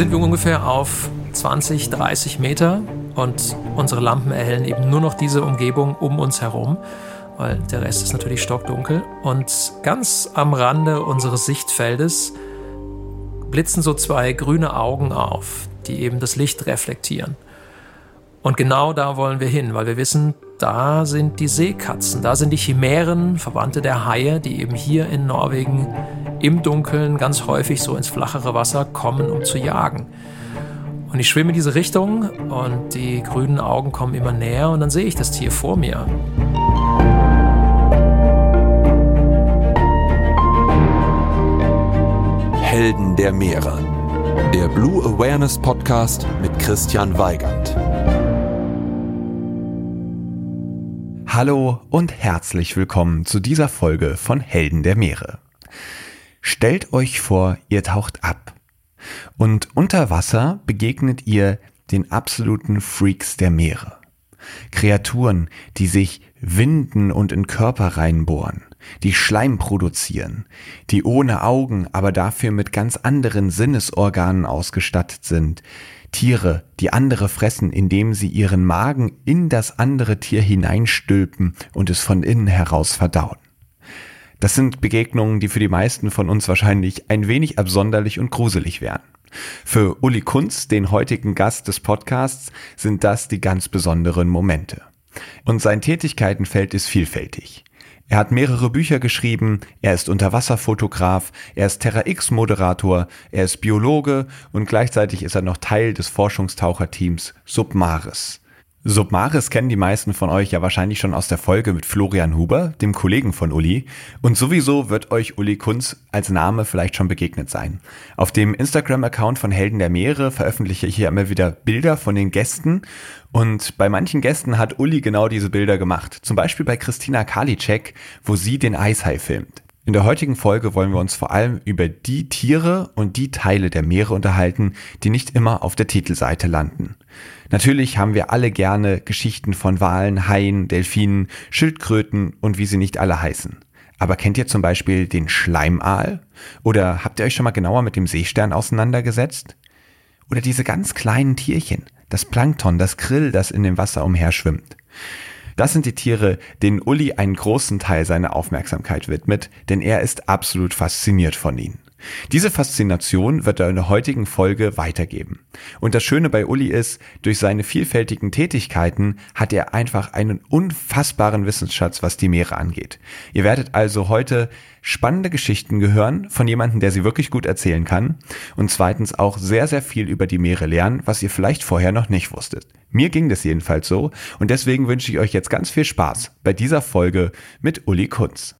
sind wir ungefähr auf 20, 30 Meter und unsere Lampen erhellen eben nur noch diese Umgebung um uns herum, weil der Rest ist natürlich stockdunkel. Und ganz am Rande unseres Sichtfeldes blitzen so zwei grüne Augen auf, die eben das Licht reflektieren. Und genau da wollen wir hin, weil wir wissen, da sind die Seekatzen, da sind die Chimären, Verwandte der Haie, die eben hier in Norwegen im Dunkeln ganz häufig so ins flachere Wasser kommen, um zu jagen. Und ich schwimme in diese Richtung und die grünen Augen kommen immer näher und dann sehe ich das Tier vor mir. Helden der Meere. Der Blue Awareness Podcast mit Christian Weigand. Hallo und herzlich willkommen zu dieser Folge von Helden der Meere. Stellt euch vor, ihr taucht ab. Und unter Wasser begegnet ihr den absoluten Freaks der Meere. Kreaturen, die sich winden und in Körper reinbohren, die Schleim produzieren, die ohne Augen, aber dafür mit ganz anderen Sinnesorganen ausgestattet sind, Tiere, die andere fressen, indem sie ihren Magen in das andere Tier hineinstülpen und es von innen heraus verdauen. Das sind Begegnungen, die für die meisten von uns wahrscheinlich ein wenig absonderlich und gruselig wären. Für Uli Kunz, den heutigen Gast des Podcasts, sind das die ganz besonderen Momente. Und sein Tätigkeitenfeld ist vielfältig. Er hat mehrere Bücher geschrieben, er ist Unterwasserfotograf, er ist Terra X-Moderator, er ist Biologe und gleichzeitig ist er noch Teil des Forschungstaucherteams Submaris. Submaris kennen die meisten von euch ja wahrscheinlich schon aus der Folge mit Florian Huber, dem Kollegen von Uli. Und sowieso wird euch Uli Kunz als Name vielleicht schon begegnet sein. Auf dem Instagram-Account von Helden der Meere veröffentliche ich hier immer wieder Bilder von den Gästen. Und bei manchen Gästen hat Uli genau diese Bilder gemacht. Zum Beispiel bei Christina Karliczek, wo sie den Eishai filmt. In der heutigen Folge wollen wir uns vor allem über die Tiere und die Teile der Meere unterhalten, die nicht immer auf der Titelseite landen. Natürlich haben wir alle gerne Geschichten von Walen, Haien, Delfinen, Schildkröten und wie sie nicht alle heißen. Aber kennt ihr zum Beispiel den Schleimaal? Oder habt ihr euch schon mal genauer mit dem Seestern auseinandergesetzt? Oder diese ganz kleinen Tierchen, das Plankton, das Krill, das in dem Wasser umherschwimmt. Das sind die Tiere, denen Uli einen großen Teil seiner Aufmerksamkeit widmet, denn er ist absolut fasziniert von ihnen. Diese Faszination wird er in der heutigen Folge weitergeben. Und das Schöne bei Uli ist, durch seine vielfältigen Tätigkeiten hat er einfach einen unfassbaren Wissensschatz, was die Meere angeht. Ihr werdet also heute spannende Geschichten gehören von jemandem, der sie wirklich gut erzählen kann und zweitens auch sehr, sehr viel über die Meere lernen, was ihr vielleicht vorher noch nicht wusstet. Mir ging das jedenfalls so und deswegen wünsche ich euch jetzt ganz viel Spaß bei dieser Folge mit Uli Kunz.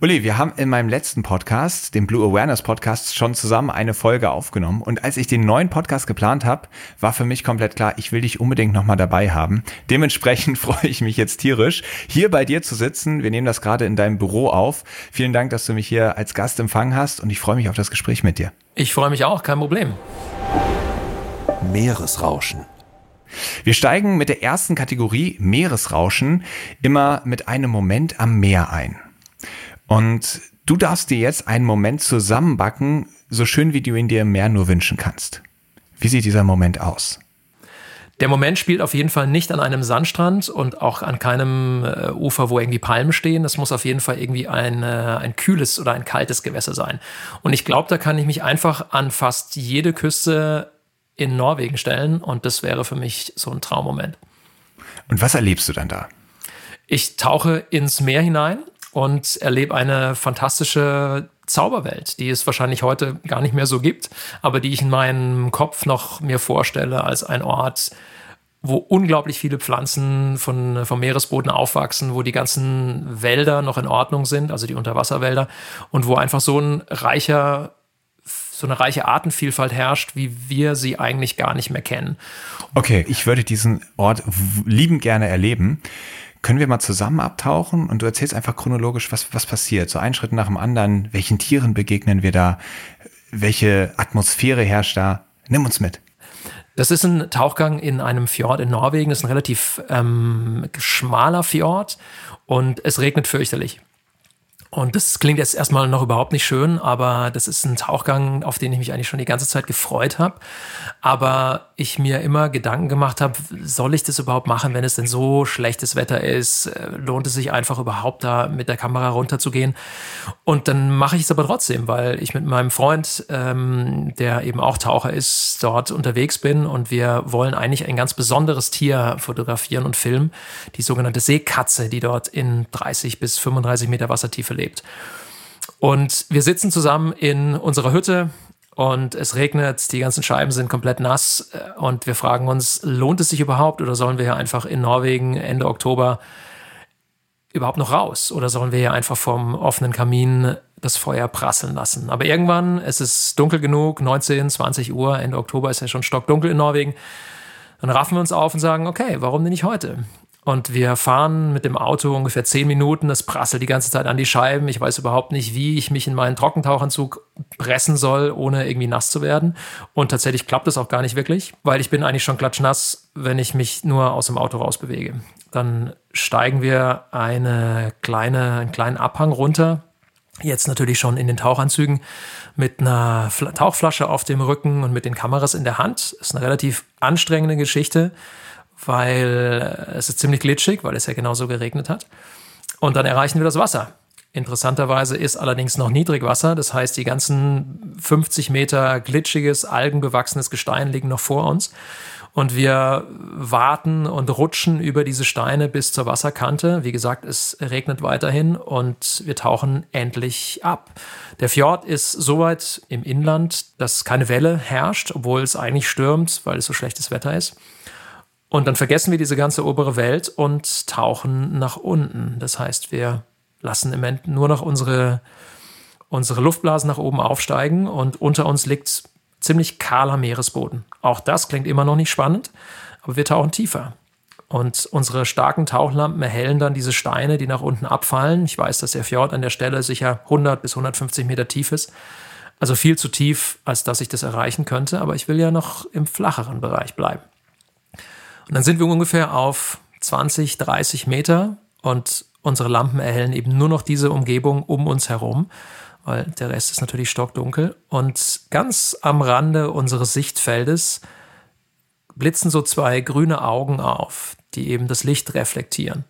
Uli, wir haben in meinem letzten Podcast, dem Blue Awareness Podcast, schon zusammen eine Folge aufgenommen. Und als ich den neuen Podcast geplant habe, war für mich komplett klar, ich will dich unbedingt nochmal dabei haben. Dementsprechend freue ich mich jetzt tierisch, hier bei dir zu sitzen. Wir nehmen das gerade in deinem Büro auf. Vielen Dank, dass du mich hier als Gast empfangen hast und ich freue mich auf das Gespräch mit dir. Ich freue mich auch, kein Problem. Meeresrauschen. Wir steigen mit der ersten Kategorie Meeresrauschen immer mit einem Moment am Meer ein. Und du darfst dir jetzt einen Moment zusammenbacken, so schön wie du ihn dir im Meer nur wünschen kannst. Wie sieht dieser Moment aus? Der Moment spielt auf jeden Fall nicht an einem Sandstrand und auch an keinem äh, Ufer, wo irgendwie Palmen stehen. Es muss auf jeden Fall irgendwie ein, äh, ein kühles oder ein kaltes Gewässer sein. Und ich glaube, da kann ich mich einfach an fast jede Küste in Norwegen stellen und das wäre für mich so ein Traummoment. Und was erlebst du dann da? Ich tauche ins Meer hinein und erlebe eine fantastische Zauberwelt, die es wahrscheinlich heute gar nicht mehr so gibt, aber die ich in meinem Kopf noch mir vorstelle als ein Ort, wo unglaublich viele Pflanzen von, vom Meeresboden aufwachsen, wo die ganzen Wälder noch in Ordnung sind, also die Unterwasserwälder, und wo einfach so ein reicher so eine reiche Artenvielfalt herrscht, wie wir sie eigentlich gar nicht mehr kennen. Okay, ich würde diesen Ort lieben gerne erleben. Können wir mal zusammen abtauchen und du erzählst einfach chronologisch, was, was passiert? So einen Schritt nach dem anderen. Welchen Tieren begegnen wir da? Welche Atmosphäre herrscht da? Nimm uns mit. Das ist ein Tauchgang in einem Fjord in Norwegen. Das ist ein relativ ähm, schmaler Fjord und es regnet fürchterlich. Und das klingt jetzt erstmal noch überhaupt nicht schön, aber das ist ein Tauchgang, auf den ich mich eigentlich schon die ganze Zeit gefreut habe. Aber ich mir immer Gedanken gemacht habe, soll ich das überhaupt machen, wenn es denn so schlechtes Wetter ist? Äh, lohnt es sich einfach überhaupt da mit der Kamera runterzugehen? Und dann mache ich es aber trotzdem, weil ich mit meinem Freund, ähm, der eben auch Taucher ist, dort unterwegs bin und wir wollen eigentlich ein ganz besonderes Tier fotografieren und filmen, die sogenannte Seekatze, die dort in 30 bis 35 Meter Wassertiefe lebt lebt. Und wir sitzen zusammen in unserer Hütte und es regnet, die ganzen Scheiben sind komplett nass äh, und wir fragen uns, lohnt es sich überhaupt oder sollen wir hier einfach in Norwegen Ende Oktober überhaupt noch raus oder sollen wir hier einfach vom offenen Kamin das Feuer prasseln lassen? Aber irgendwann, es ist dunkel genug, 19, 20 Uhr, Ende Oktober ist ja schon stockdunkel in Norwegen, dann raffen wir uns auf und sagen, okay, warum denn nicht heute? Und wir fahren mit dem Auto ungefähr zehn Minuten. Es prasselt die ganze Zeit an die Scheiben. Ich weiß überhaupt nicht, wie ich mich in meinen Trockentauchanzug pressen soll, ohne irgendwie nass zu werden. Und tatsächlich klappt es auch gar nicht wirklich, weil ich bin eigentlich schon klatschnass, wenn ich mich nur aus dem Auto rausbewege. Dann steigen wir eine kleine, einen kleinen Abhang runter. Jetzt natürlich schon in den Tauchanzügen mit einer Tauchflasche auf dem Rücken und mit den Kameras in der Hand. Ist eine relativ anstrengende Geschichte weil es ist ziemlich glitschig, weil es ja genauso geregnet hat. Und dann erreichen wir das Wasser. Interessanterweise ist allerdings noch Niedrigwasser, das heißt, die ganzen 50 Meter glitschiges, algenbewachsenes Gestein liegen noch vor uns. Und wir warten und rutschen über diese Steine bis zur Wasserkante. Wie gesagt, es regnet weiterhin und wir tauchen endlich ab. Der Fjord ist so weit im Inland, dass keine Welle herrscht, obwohl es eigentlich stürmt, weil es so schlechtes Wetter ist. Und dann vergessen wir diese ganze obere Welt und tauchen nach unten. Das heißt, wir lassen im Moment nur noch unsere, unsere Luftblasen nach oben aufsteigen und unter uns liegt ziemlich kahler Meeresboden. Auch das klingt immer noch nicht spannend, aber wir tauchen tiefer. Und unsere starken Tauchlampen erhellen dann diese Steine, die nach unten abfallen. Ich weiß, dass der Fjord an der Stelle sicher 100 bis 150 Meter tief ist. Also viel zu tief, als dass ich das erreichen könnte. Aber ich will ja noch im flacheren Bereich bleiben. Und dann sind wir ungefähr auf 20, 30 Meter und unsere Lampen erhellen eben nur noch diese Umgebung um uns herum, weil der Rest ist natürlich stockdunkel. Und ganz am Rande unseres Sichtfeldes blitzen so zwei grüne Augen auf, die eben das Licht reflektieren.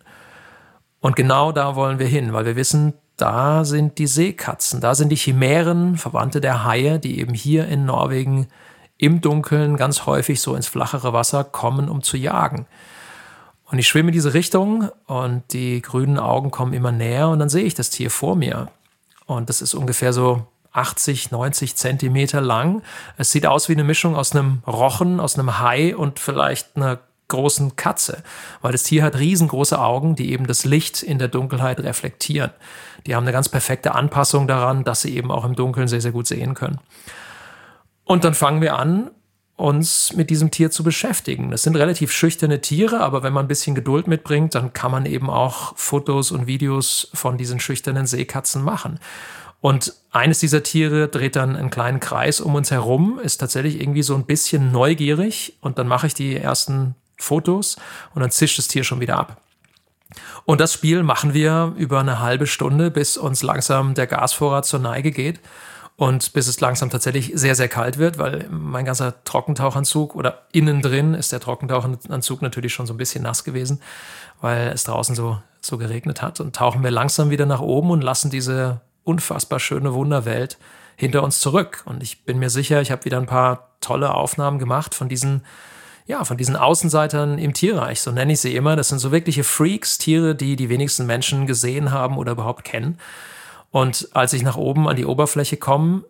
Und genau da wollen wir hin, weil wir wissen, da sind die Seekatzen, da sind die Chimären, Verwandte der Haie, die eben hier in Norwegen im Dunkeln ganz häufig so ins flachere Wasser kommen, um zu jagen. Und ich schwimme in diese Richtung und die grünen Augen kommen immer näher und dann sehe ich das Tier vor mir. Und das ist ungefähr so 80, 90 Zentimeter lang. Es sieht aus wie eine Mischung aus einem Rochen, aus einem Hai und vielleicht einer großen Katze, weil das Tier hat riesengroße Augen, die eben das Licht in der Dunkelheit reflektieren. Die haben eine ganz perfekte Anpassung daran, dass sie eben auch im Dunkeln sehr, sehr gut sehen können. Und dann fangen wir an, uns mit diesem Tier zu beschäftigen. Das sind relativ schüchterne Tiere, aber wenn man ein bisschen Geduld mitbringt, dann kann man eben auch Fotos und Videos von diesen schüchternen Seekatzen machen. Und eines dieser Tiere dreht dann einen kleinen Kreis um uns herum, ist tatsächlich irgendwie so ein bisschen neugierig und dann mache ich die ersten Fotos und dann zischt das Tier schon wieder ab. Und das Spiel machen wir über eine halbe Stunde, bis uns langsam der Gasvorrat zur Neige geht und bis es langsam tatsächlich sehr, sehr kalt wird, weil mein ganzer Trockentauchanzug oder innen drin ist der Trockentauchanzug natürlich schon so ein bisschen nass gewesen, weil es draußen so, so geregnet hat. Und tauchen wir langsam wieder nach oben und lassen diese unfassbar schöne Wunderwelt hinter uns zurück. Und ich bin mir sicher, ich habe wieder ein paar tolle Aufnahmen gemacht von diesen ja, von diesen Außenseitern im Tierreich, so nenne ich sie immer. Das sind so wirkliche Freaks, Tiere, die die wenigsten Menschen gesehen haben oder überhaupt kennen. Und als ich nach oben an die Oberfläche komme,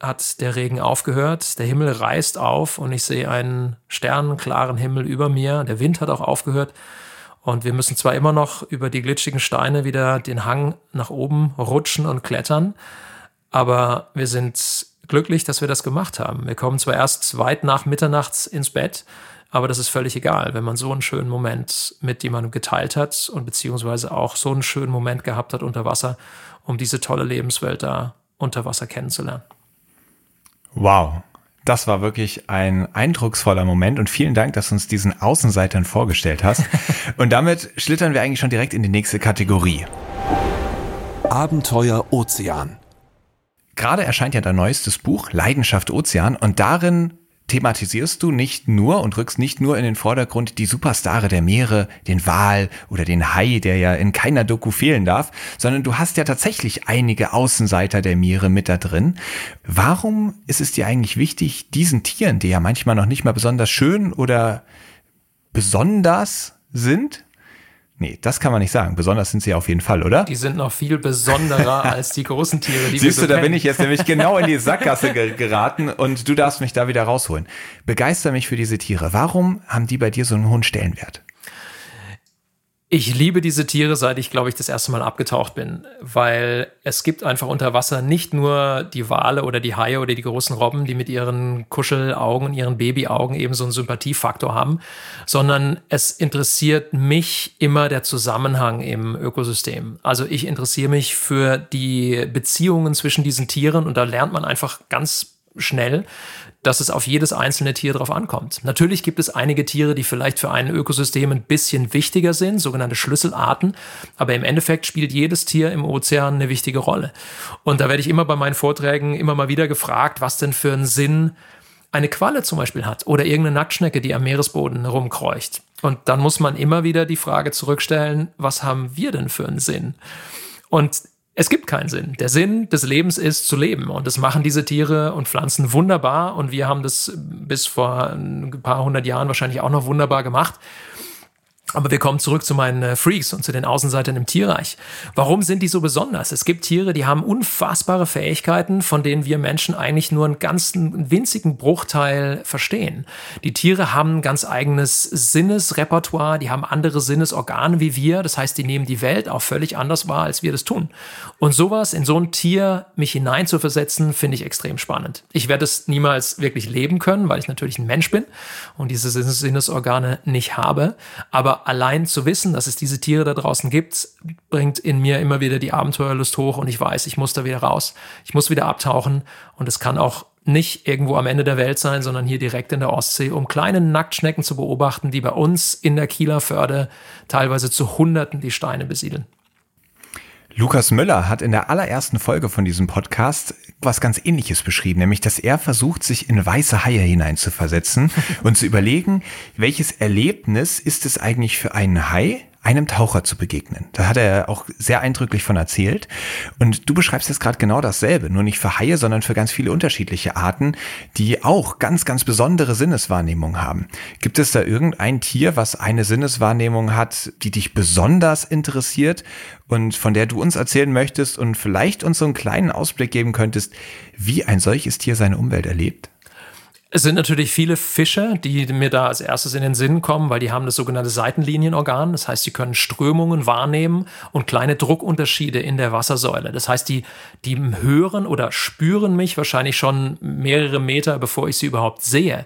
hat der Regen aufgehört, der Himmel reißt auf und ich sehe einen sternenklaren Himmel über mir. Der Wind hat auch aufgehört und wir müssen zwar immer noch über die glitschigen Steine wieder den Hang nach oben rutschen und klettern, aber wir sind glücklich, dass wir das gemacht haben. Wir kommen zwar erst weit nach Mitternachts ins Bett, aber das ist völlig egal, wenn man so einen schönen Moment mit jemandem geteilt hat und beziehungsweise auch so einen schönen Moment gehabt hat unter Wasser, um diese tolle Lebenswelt da unter Wasser kennenzulernen. Wow. Das war wirklich ein eindrucksvoller Moment und vielen Dank, dass du uns diesen Außenseitern vorgestellt hast. und damit schlittern wir eigentlich schon direkt in die nächste Kategorie. Abenteuer Ozean. Gerade erscheint ja dein neuestes Buch Leidenschaft Ozean und darin thematisierst du nicht nur und rückst nicht nur in den Vordergrund die Superstare der Meere, den Wal oder den Hai, der ja in keiner Doku fehlen darf, sondern du hast ja tatsächlich einige Außenseiter der Meere mit da drin. Warum ist es dir eigentlich wichtig, diesen Tieren, die ja manchmal noch nicht mal besonders schön oder besonders sind, Nee, das kann man nicht sagen. Besonders sind sie auf jeden Fall, oder? Die sind noch viel besonderer als die großen Tiere, die Siehst wir so du, da kennen. bin ich jetzt nämlich genau in die Sackgasse geraten und du darfst mich da wieder rausholen. Begeister mich für diese Tiere. Warum haben die bei dir so einen hohen Stellenwert? Ich liebe diese Tiere, seit ich, glaube ich, das erste Mal abgetaucht bin, weil es gibt einfach unter Wasser nicht nur die Wale oder die Haie oder die großen Robben, die mit ihren Kuschelaugen, ihren Babyaugen eben so einen Sympathiefaktor haben, sondern es interessiert mich immer der Zusammenhang im Ökosystem. Also ich interessiere mich für die Beziehungen zwischen diesen Tieren und da lernt man einfach ganz schnell, dass es auf jedes einzelne Tier drauf ankommt. Natürlich gibt es einige Tiere, die vielleicht für ein Ökosystem ein bisschen wichtiger sind, sogenannte Schlüsselarten, aber im Endeffekt spielt jedes Tier im Ozean eine wichtige Rolle. Und da werde ich immer bei meinen Vorträgen immer mal wieder gefragt, was denn für einen Sinn eine Qualle zum Beispiel hat oder irgendeine Nacktschnecke, die am Meeresboden rumkreucht. Und dann muss man immer wieder die Frage zurückstellen, was haben wir denn für einen Sinn? Und es gibt keinen Sinn. Der Sinn des Lebens ist zu leben. Und das machen diese Tiere und Pflanzen wunderbar. Und wir haben das bis vor ein paar hundert Jahren wahrscheinlich auch noch wunderbar gemacht. Aber wir kommen zurück zu meinen äh, Freaks und zu den Außenseitern im Tierreich. Warum sind die so besonders? Es gibt Tiere, die haben unfassbare Fähigkeiten, von denen wir Menschen eigentlich nur einen ganzen winzigen Bruchteil verstehen. Die Tiere haben ein ganz eigenes Sinnesrepertoire, die haben andere Sinnesorgane wie wir. Das heißt, die nehmen die Welt auch völlig anders wahr, als wir das tun. Und sowas in so ein Tier mich hineinzuversetzen, finde ich extrem spannend. Ich werde es niemals wirklich leben können, weil ich natürlich ein Mensch bin und diese Sinnesorgane nicht habe. Aber allein zu wissen, dass es diese Tiere da draußen gibt, bringt in mir immer wieder die Abenteuerlust hoch und ich weiß, ich muss da wieder raus. Ich muss wieder abtauchen und es kann auch nicht irgendwo am Ende der Welt sein, sondern hier direkt in der Ostsee, um kleine Nacktschnecken zu beobachten, die bei uns in der Kieler Förde teilweise zu Hunderten die Steine besiedeln. Lukas Müller hat in der allerersten Folge von diesem Podcast was ganz ähnliches beschrieben, nämlich dass er versucht, sich in weiße Haie hineinzuversetzen und zu überlegen, welches Erlebnis ist es eigentlich für einen Hai, einem Taucher zu begegnen. Da hat er auch sehr eindrücklich von erzählt. Und du beschreibst jetzt gerade genau dasselbe, nur nicht für Haie, sondern für ganz viele unterschiedliche Arten, die auch ganz, ganz besondere Sinneswahrnehmung haben. Gibt es da irgendein Tier, was eine Sinneswahrnehmung hat, die dich besonders interessiert und von der du uns erzählen möchtest und vielleicht uns so einen kleinen Ausblick geben könntest, wie ein solches Tier seine Umwelt erlebt? Es sind natürlich viele Fische, die mir da als erstes in den Sinn kommen, weil die haben das sogenannte Seitenlinienorgan. Das heißt, sie können Strömungen wahrnehmen und kleine Druckunterschiede in der Wassersäule. Das heißt, die, die hören oder spüren mich wahrscheinlich schon mehrere Meter, bevor ich sie überhaupt sehe.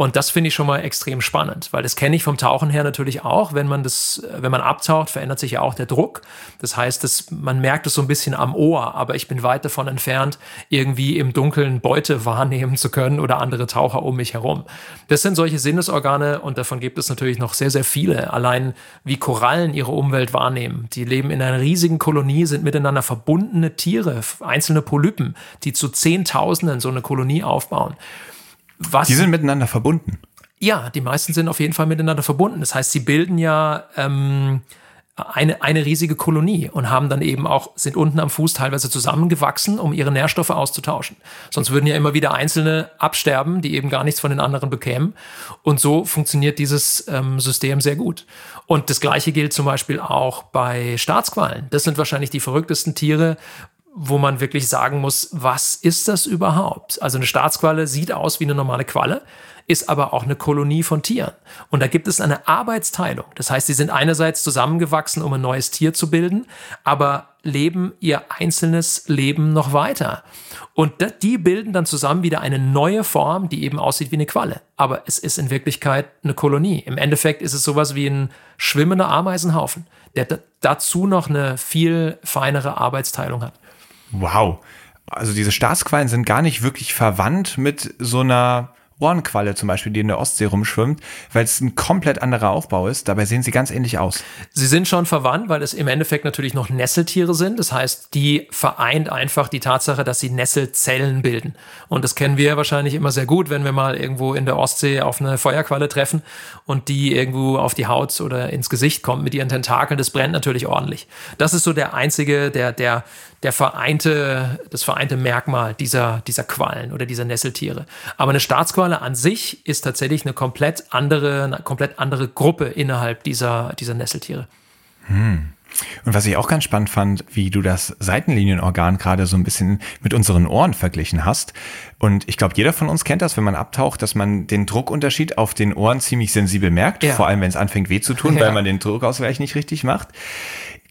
Und das finde ich schon mal extrem spannend, weil das kenne ich vom Tauchen her natürlich auch. Wenn man das, wenn man abtaucht, verändert sich ja auch der Druck. Das heißt, dass man merkt es so ein bisschen am Ohr, aber ich bin weit davon entfernt, irgendwie im Dunkeln Beute wahrnehmen zu können oder andere Taucher um mich herum. Das sind solche Sinnesorgane und davon gibt es natürlich noch sehr, sehr viele. Allein wie Korallen ihre Umwelt wahrnehmen. Die leben in einer riesigen Kolonie, sind miteinander verbundene Tiere, einzelne Polypen, die zu Zehntausenden so eine Kolonie aufbauen. Was, die sind miteinander verbunden. Ja, die meisten sind auf jeden Fall miteinander verbunden. Das heißt, sie bilden ja ähm, eine, eine riesige Kolonie und haben dann eben auch, sind unten am Fuß teilweise zusammengewachsen, um ihre Nährstoffe auszutauschen. Sonst würden ja immer wieder Einzelne absterben, die eben gar nichts von den anderen bekämen. Und so funktioniert dieses ähm, System sehr gut. Und das Gleiche gilt zum Beispiel auch bei Staatsquallen. Das sind wahrscheinlich die verrücktesten Tiere, wo man wirklich sagen muss, was ist das überhaupt? Also eine Staatsqualle sieht aus wie eine normale Qualle, ist aber auch eine Kolonie von Tieren. Und da gibt es eine Arbeitsteilung. Das heißt, sie sind einerseits zusammengewachsen, um ein neues Tier zu bilden, aber leben ihr einzelnes Leben noch weiter. Und die bilden dann zusammen wieder eine neue Form, die eben aussieht wie eine Qualle. Aber es ist in Wirklichkeit eine Kolonie. Im Endeffekt ist es sowas wie ein schwimmender Ameisenhaufen, der dazu noch eine viel feinere Arbeitsteilung hat. Wow. Also diese Staatsquallen sind gar nicht wirklich verwandt mit so einer Ohrenqualle zum Beispiel, die in der Ostsee rumschwimmt, weil es ein komplett anderer Aufbau ist. Dabei sehen sie ganz ähnlich aus. Sie sind schon verwandt, weil es im Endeffekt natürlich noch Nesseltiere sind. Das heißt, die vereint einfach die Tatsache, dass sie Nesselzellen bilden. Und das kennen wir wahrscheinlich immer sehr gut, wenn wir mal irgendwo in der Ostsee auf eine Feuerqualle treffen und die irgendwo auf die Haut oder ins Gesicht kommt mit ihren Tentakeln. Das brennt natürlich ordentlich. Das ist so der einzige, der, der, der vereinte, das vereinte Merkmal dieser, dieser Quallen oder dieser Nesseltiere. Aber eine Staatsqualle an sich ist tatsächlich eine komplett andere, eine komplett andere Gruppe innerhalb dieser, dieser Nesseltiere. Hm. Und was ich auch ganz spannend fand, wie du das Seitenlinienorgan gerade so ein bisschen mit unseren Ohren verglichen hast. Und ich glaube, jeder von uns kennt das, wenn man abtaucht, dass man den Druckunterschied auf den Ohren ziemlich sensibel merkt, ja. vor allem wenn es anfängt weh zu tun, ja. weil man den Druckausgleich nicht richtig macht.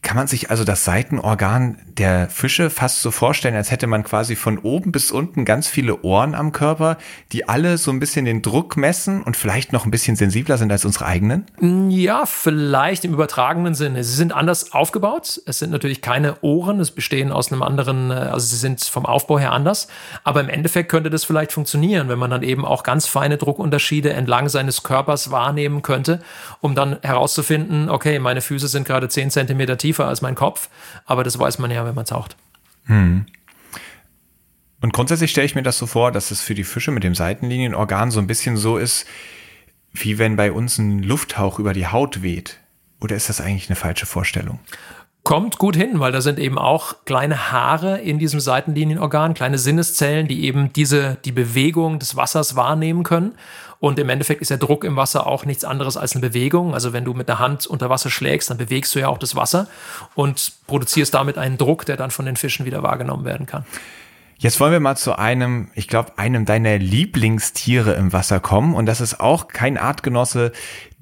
Kann man sich also das Seitenorgan der Fische fast so vorstellen, als hätte man quasi von oben bis unten ganz viele Ohren am Körper, die alle so ein bisschen den Druck messen und vielleicht noch ein bisschen sensibler sind als unsere eigenen? Ja, vielleicht im übertragenen Sinne. Sie sind anders aufgebaut. Es sind natürlich keine Ohren, es bestehen aus einem anderen, äh, also sie sind vom Aufbau her anders. Aber im Endeffekt könnte das vielleicht funktionieren, wenn man dann eben auch ganz feine Druckunterschiede entlang seines Körpers wahrnehmen könnte, um dann herauszufinden, okay, meine Füße sind gerade 10 Zentimeter tief tiefer als mein Kopf, aber das weiß man ja, wenn man taucht. Hm. Und grundsätzlich stelle ich mir das so vor, dass es für die Fische mit dem Seitenlinienorgan so ein bisschen so ist, wie wenn bei uns ein Lufthauch über die Haut weht. Oder ist das eigentlich eine falsche Vorstellung? Kommt gut hin, weil da sind eben auch kleine Haare in diesem Seitenlinienorgan, kleine Sinneszellen, die eben diese, die Bewegung des Wassers wahrnehmen können. Und im Endeffekt ist der Druck im Wasser auch nichts anderes als eine Bewegung. Also wenn du mit der Hand unter Wasser schlägst, dann bewegst du ja auch das Wasser und produzierst damit einen Druck, der dann von den Fischen wieder wahrgenommen werden kann. Jetzt wollen wir mal zu einem, ich glaube, einem deiner Lieblingstiere im Wasser kommen. Und das ist auch kein Artgenosse,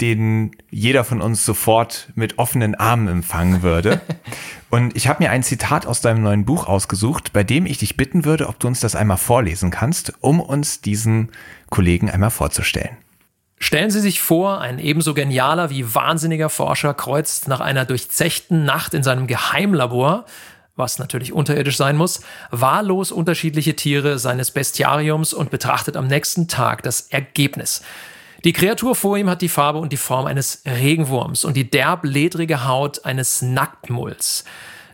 den jeder von uns sofort mit offenen Armen empfangen würde. Und ich habe mir ein Zitat aus deinem neuen Buch ausgesucht, bei dem ich dich bitten würde, ob du uns das einmal vorlesen kannst, um uns diesen Kollegen einmal vorzustellen. Stellen Sie sich vor, ein ebenso genialer wie wahnsinniger Forscher kreuzt nach einer durchzechten Nacht in seinem Geheimlabor was natürlich unterirdisch sein muss, wahllos unterschiedliche Tiere seines Bestiariums und betrachtet am nächsten Tag das Ergebnis. Die Kreatur vor ihm hat die Farbe und die Form eines Regenwurms und die derb ledrige Haut eines Nacktmulls.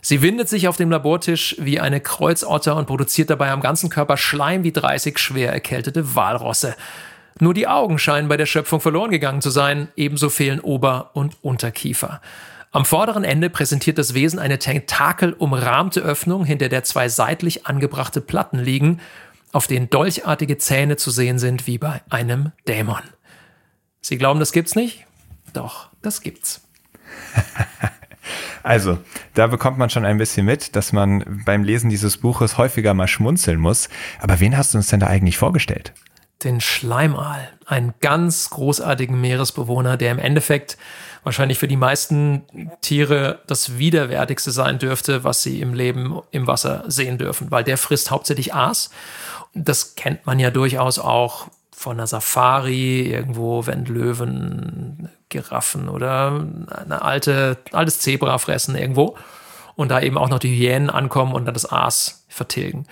Sie windet sich auf dem Labortisch wie eine Kreuzotter und produziert dabei am ganzen Körper Schleim wie 30 schwer erkältete Walrosse. Nur die Augen scheinen bei der Schöpfung verloren gegangen zu sein, ebenso fehlen Ober- und Unterkiefer. Am vorderen Ende präsentiert das Wesen eine tentakelumrahmte Öffnung, hinter der zwei seitlich angebrachte Platten liegen, auf denen dolchartige Zähne zu sehen sind wie bei einem Dämon. Sie glauben, das gibt's nicht? Doch, das gibt's. Also, da bekommt man schon ein bisschen mit, dass man beim Lesen dieses Buches häufiger mal schmunzeln muss. Aber wen hast du uns denn da eigentlich vorgestellt? den Schleimaal, einen ganz großartigen Meeresbewohner, der im Endeffekt wahrscheinlich für die meisten Tiere das widerwärtigste sein dürfte, was sie im Leben im Wasser sehen dürfen, weil der frisst hauptsächlich Aas. Das kennt man ja durchaus auch von einer Safari, irgendwo, wenn Löwen, Giraffen oder eine alte, altes Zebra fressen irgendwo und da eben auch noch die Hyänen ankommen und dann das Aas vertilgen.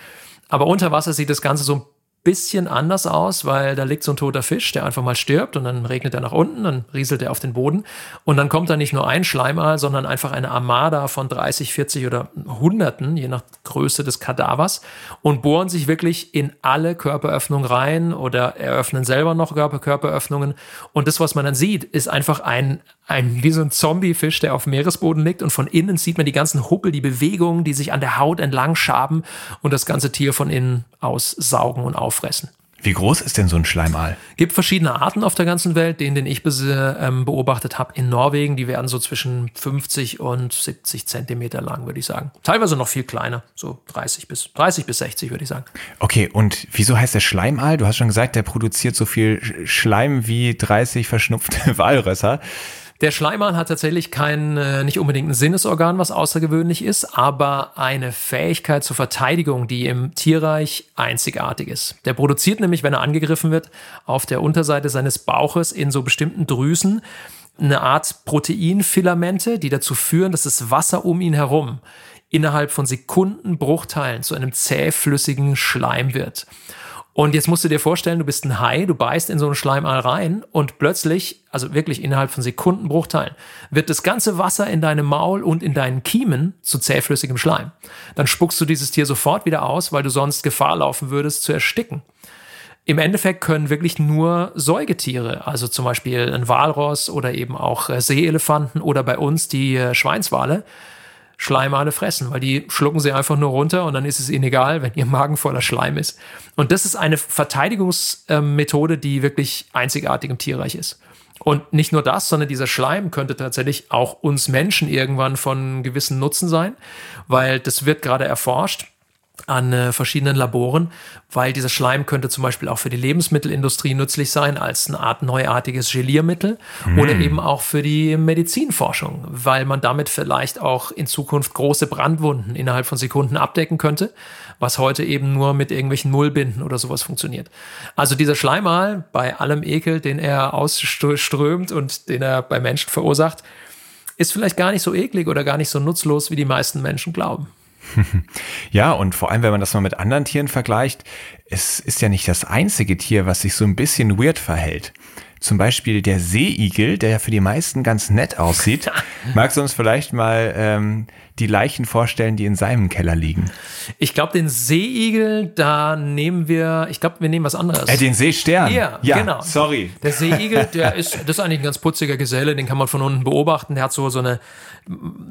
Aber unter Wasser sieht das Ganze so ein bisschen anders aus, weil da liegt so ein toter Fisch, der einfach mal stirbt und dann regnet er nach unten, dann rieselt er auf den Boden. Und dann kommt da nicht nur ein Schleimal, sondern einfach eine Armada von 30, 40 oder Hunderten, je nach Größe des Kadavers und bohren sich wirklich in alle Körperöffnungen rein oder eröffnen selber noch Körper Körperöffnungen. Und das, was man dann sieht, ist einfach ein, ein wie so ein Zombiefisch, der auf dem Meeresboden liegt und von innen sieht man die ganzen Huppel, die Bewegungen, die sich an der Haut entlang schaben und das ganze Tier von innen aussaugen und auffressen. Wie groß ist denn so ein Schleimaal? Gibt verschiedene Arten auf der ganzen Welt. Den, den ich ähm, beobachtet habe in Norwegen, die werden so zwischen 50 und 70 Zentimeter lang, würde ich sagen. Teilweise noch viel kleiner, so 30 bis 30 bis 60, würde ich sagen. Okay, und wieso heißt der Schleimaal? Du hast schon gesagt, der produziert so viel Schleim wie 30 verschnupfte Walrösser. Der Schleimann hat tatsächlich kein, äh, nicht unbedingt ein Sinnesorgan, was außergewöhnlich ist, aber eine Fähigkeit zur Verteidigung, die im Tierreich einzigartig ist. Der produziert nämlich, wenn er angegriffen wird, auf der Unterseite seines Bauches in so bestimmten Drüsen eine Art Proteinfilamente, die dazu führen, dass das Wasser um ihn herum innerhalb von Sekundenbruchteilen zu einem zähflüssigen Schleim wird. Und jetzt musst du dir vorstellen, du bist ein Hai, du beißt in so einen Schleimal rein und plötzlich, also wirklich innerhalb von Sekundenbruchteilen, wird das ganze Wasser in deinem Maul und in deinen Kiemen zu zähflüssigem Schleim. Dann spuckst du dieses Tier sofort wieder aus, weil du sonst Gefahr laufen würdest zu ersticken. Im Endeffekt können wirklich nur Säugetiere, also zum Beispiel ein Walross oder eben auch äh, Seeelefanten oder bei uns die äh, Schweinswale, Schleimale fressen, weil die schlucken sie einfach nur runter und dann ist es ihnen egal, wenn ihr Magen voller Schleim ist. Und das ist eine Verteidigungsmethode, die wirklich einzigartig im Tierreich ist. Und nicht nur das, sondern dieser Schleim könnte tatsächlich auch uns Menschen irgendwann von gewissen Nutzen sein, weil das wird gerade erforscht an äh, verschiedenen Laboren, weil dieser Schleim könnte zum Beispiel auch für die Lebensmittelindustrie nützlich sein als eine Art neuartiges Geliermittel mm. oder eben auch für die Medizinforschung, weil man damit vielleicht auch in Zukunft große Brandwunden innerhalb von Sekunden abdecken könnte, was heute eben nur mit irgendwelchen Mullbinden oder sowas funktioniert. Also dieser Schleimal, bei allem Ekel, den er ausströmt und den er bei Menschen verursacht, ist vielleicht gar nicht so eklig oder gar nicht so nutzlos, wie die meisten Menschen glauben. Ja, und vor allem, wenn man das mal mit anderen Tieren vergleicht, es ist ja nicht das einzige Tier, was sich so ein bisschen weird verhält. Zum Beispiel der Seeigel, der ja für die meisten ganz nett aussieht. Magst du uns vielleicht mal ähm, die Leichen vorstellen, die in seinem Keller liegen? Ich glaube, den Seeigel, da nehmen wir, ich glaube, wir nehmen was anderes. Äh, den Seestern. Ja, ja, genau. Sorry. Der Seeigel, der ist, das ist eigentlich ein ganz putziger Geselle, den kann man von unten beobachten. Der hat so, so eine,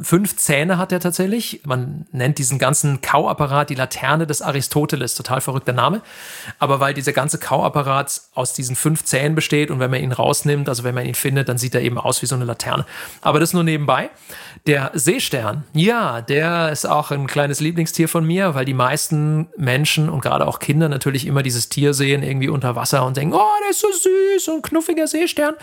fünf Zähne hat er tatsächlich. Man nennt diesen ganzen Kauapparat die Laterne des Aristoteles. Total verrückter Name. Aber weil dieser ganze Kauapparat aus diesen fünf Zähnen besteht und wenn man ihn rausnimmt, also wenn man ihn findet, dann sieht er eben aus wie so eine Laterne. Aber das nur nebenbei. Der Seestern, ja, der ist auch ein kleines Lieblingstier von mir, weil die meisten Menschen und gerade auch Kinder natürlich immer dieses Tier sehen, irgendwie unter Wasser und denken, oh, der ist so süß und knuffiger Seestern.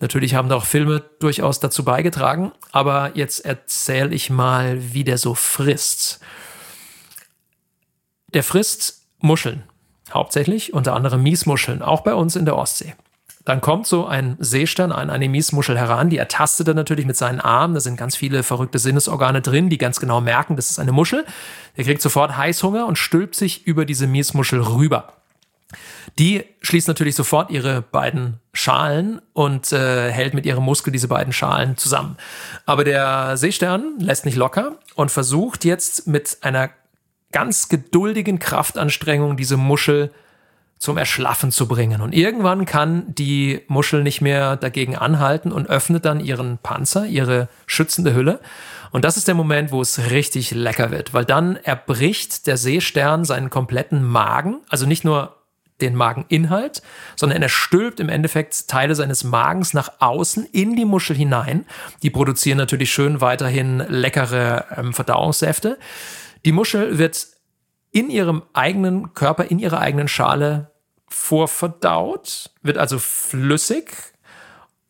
Natürlich haben da auch Filme durchaus dazu beigetragen, aber jetzt erzähle ich mal, wie der so frisst. Der frisst Muscheln, hauptsächlich, unter anderem Miesmuscheln, auch bei uns in der Ostsee. Dann kommt so ein Seestern an eine Miesmuschel heran, die ertastet er natürlich mit seinen Armen. Da sind ganz viele verrückte Sinnesorgane drin, die ganz genau merken, das ist eine Muschel. Der kriegt sofort Heißhunger und stülpt sich über diese Miesmuschel rüber. Die schließt natürlich sofort ihre beiden Schalen und äh, hält mit ihrem Muskel diese beiden Schalen zusammen. Aber der Seestern lässt nicht locker und versucht jetzt mit einer ganz geduldigen Kraftanstrengung diese Muschel zum Erschlaffen zu bringen. Und irgendwann kann die Muschel nicht mehr dagegen anhalten und öffnet dann ihren Panzer, ihre schützende Hülle. Und das ist der Moment, wo es richtig lecker wird, weil dann erbricht der Seestern seinen kompletten Magen, also nicht nur den Mageninhalt, sondern er stülpt im Endeffekt Teile seines Magens nach außen in die Muschel hinein. Die produzieren natürlich schön weiterhin leckere ähm, Verdauungssäfte. Die Muschel wird in ihrem eigenen Körper, in ihrer eigenen Schale vorverdaut, wird also flüssig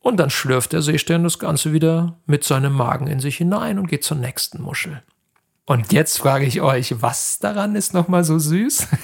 und dann schlürft der Seestern das Ganze wieder mit seinem Magen in sich hinein und geht zur nächsten Muschel. Und jetzt frage ich euch, was daran ist nochmal so süß?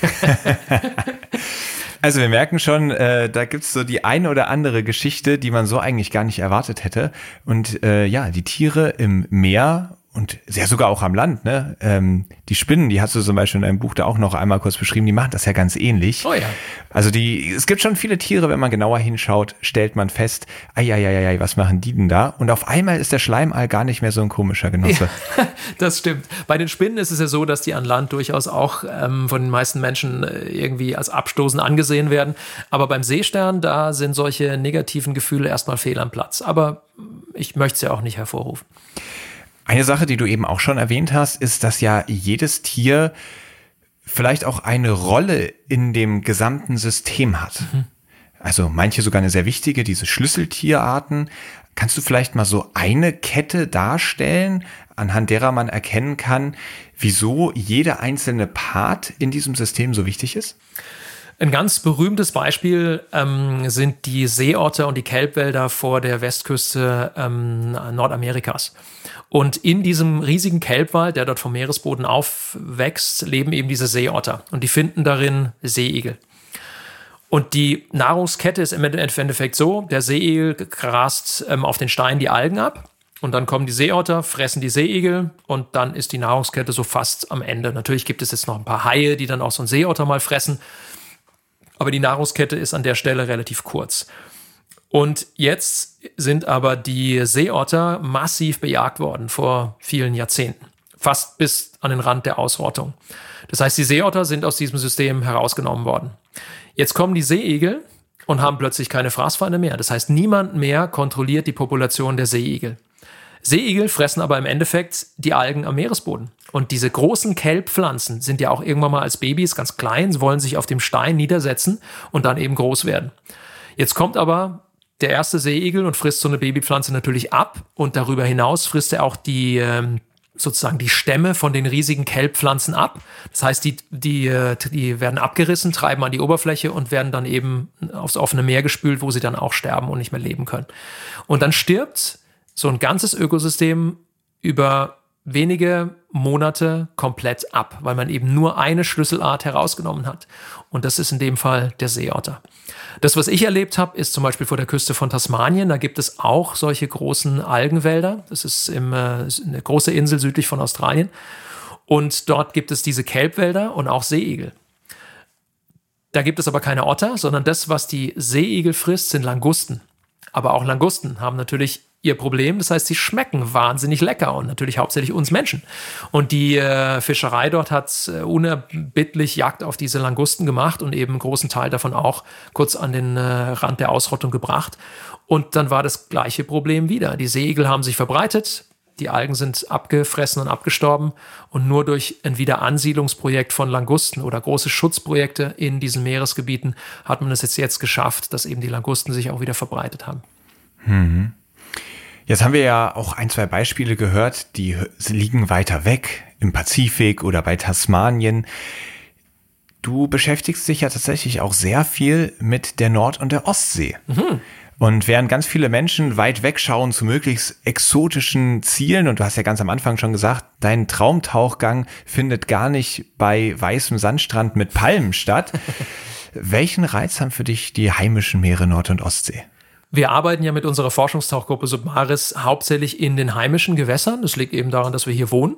Also wir merken schon, äh, da gibt's so die eine oder andere Geschichte, die man so eigentlich gar nicht erwartet hätte. Und äh, ja, die Tiere im Meer und sehr sogar auch am Land, ne? Ähm, die Spinnen, die hast du zum Beispiel in einem Buch da auch noch einmal kurz beschrieben, die machen das ja ganz ähnlich. Oh ja. Also die, es gibt schon viele Tiere, wenn man genauer hinschaut, stellt man fest, ei, was machen die denn da? Und auf einmal ist der Schleimall gar nicht mehr so ein komischer Genosse. Ja, das stimmt. Bei den Spinnen ist es ja so, dass die an Land durchaus auch ähm, von den meisten Menschen äh, irgendwie als abstoßend angesehen werden. Aber beim Seestern, da sind solche negativen Gefühle erstmal fehl am Platz. Aber ich möchte es ja auch nicht hervorrufen. Eine Sache, die du eben auch schon erwähnt hast, ist, dass ja jedes Tier vielleicht auch eine Rolle in dem gesamten System hat. Mhm. Also manche sogar eine sehr wichtige, diese Schlüsseltierarten. Kannst du vielleicht mal so eine Kette darstellen, anhand derer man erkennen kann, wieso jeder einzelne Part in diesem System so wichtig ist? Ein ganz berühmtes Beispiel ähm, sind die Seeotter und die Kelbwälder vor der Westküste ähm, Nordamerikas. Und in diesem riesigen Kelbwald, der dort vom Meeresboden aufwächst, leben eben diese Seeotter. Und die finden darin Seeigel. Und die Nahrungskette ist im Endeffekt so, der Seeigel grast ähm, auf den Steinen die Algen ab. Und dann kommen die Seeotter, fressen die Seeigel und dann ist die Nahrungskette so fast am Ende. Natürlich gibt es jetzt noch ein paar Haie, die dann auch so einen Seeotter mal fressen. Aber die Nahrungskette ist an der Stelle relativ kurz. Und jetzt sind aber die Seeotter massiv bejagt worden vor vielen Jahrzehnten. Fast bis an den Rand der Ausrottung. Das heißt, die Seeotter sind aus diesem System herausgenommen worden. Jetzt kommen die Seeigel und haben plötzlich keine Fraßfeinde mehr. Das heißt, niemand mehr kontrolliert die Population der Seeigel. Seeigel fressen aber im Endeffekt die Algen am Meeresboden. Und diese großen Kelbpflanzen sind ja auch irgendwann mal als Babys ganz klein, wollen sich auf dem Stein niedersetzen und dann eben groß werden. Jetzt kommt aber der erste Seeigel und frisst so eine Babypflanze natürlich ab und darüber hinaus frisst er auch die ähm, sozusagen die Stämme von den riesigen Kelbpflanzen ab. Das heißt, die, die, äh, die werden abgerissen, treiben an die Oberfläche und werden dann eben aufs offene Meer gespült, wo sie dann auch sterben und nicht mehr leben können. Und dann stirbt so ein ganzes Ökosystem über wenige Monate komplett ab, weil man eben nur eine Schlüsselart herausgenommen hat. Und das ist in dem Fall der Seeotter. Das, was ich erlebt habe, ist zum Beispiel vor der Küste von Tasmanien. Da gibt es auch solche großen Algenwälder. Das ist im, äh, eine große Insel südlich von Australien. Und dort gibt es diese Kelbwälder und auch Seeigel. Da gibt es aber keine Otter, sondern das, was die Seeigel frisst, sind Langusten. Aber auch Langusten haben natürlich ihr Problem. Das heißt, sie schmecken wahnsinnig lecker und natürlich hauptsächlich uns Menschen. Und die äh, Fischerei dort hat äh, unerbittlich Jagd auf diese Langusten gemacht und eben einen großen Teil davon auch kurz an den äh, Rand der Ausrottung gebracht. Und dann war das gleiche Problem wieder. Die Seeigel haben sich verbreitet, die Algen sind abgefressen und abgestorben und nur durch ein Wiederansiedlungsprojekt von Langusten oder große Schutzprojekte in diesen Meeresgebieten hat man es jetzt, jetzt geschafft, dass eben die Langusten sich auch wieder verbreitet haben. Mhm. Jetzt haben wir ja auch ein, zwei Beispiele gehört, die liegen weiter weg, im Pazifik oder bei Tasmanien. Du beschäftigst dich ja tatsächlich auch sehr viel mit der Nord- und der Ostsee. Mhm. Und während ganz viele Menschen weit wegschauen zu möglichst exotischen Zielen, und du hast ja ganz am Anfang schon gesagt, dein Traumtauchgang findet gar nicht bei weißem Sandstrand mit Palmen statt. Welchen Reiz haben für dich die heimischen Meere Nord- und Ostsee? Wir arbeiten ja mit unserer Forschungstauchgruppe Submaris hauptsächlich in den heimischen Gewässern. Das liegt eben daran, dass wir hier wohnen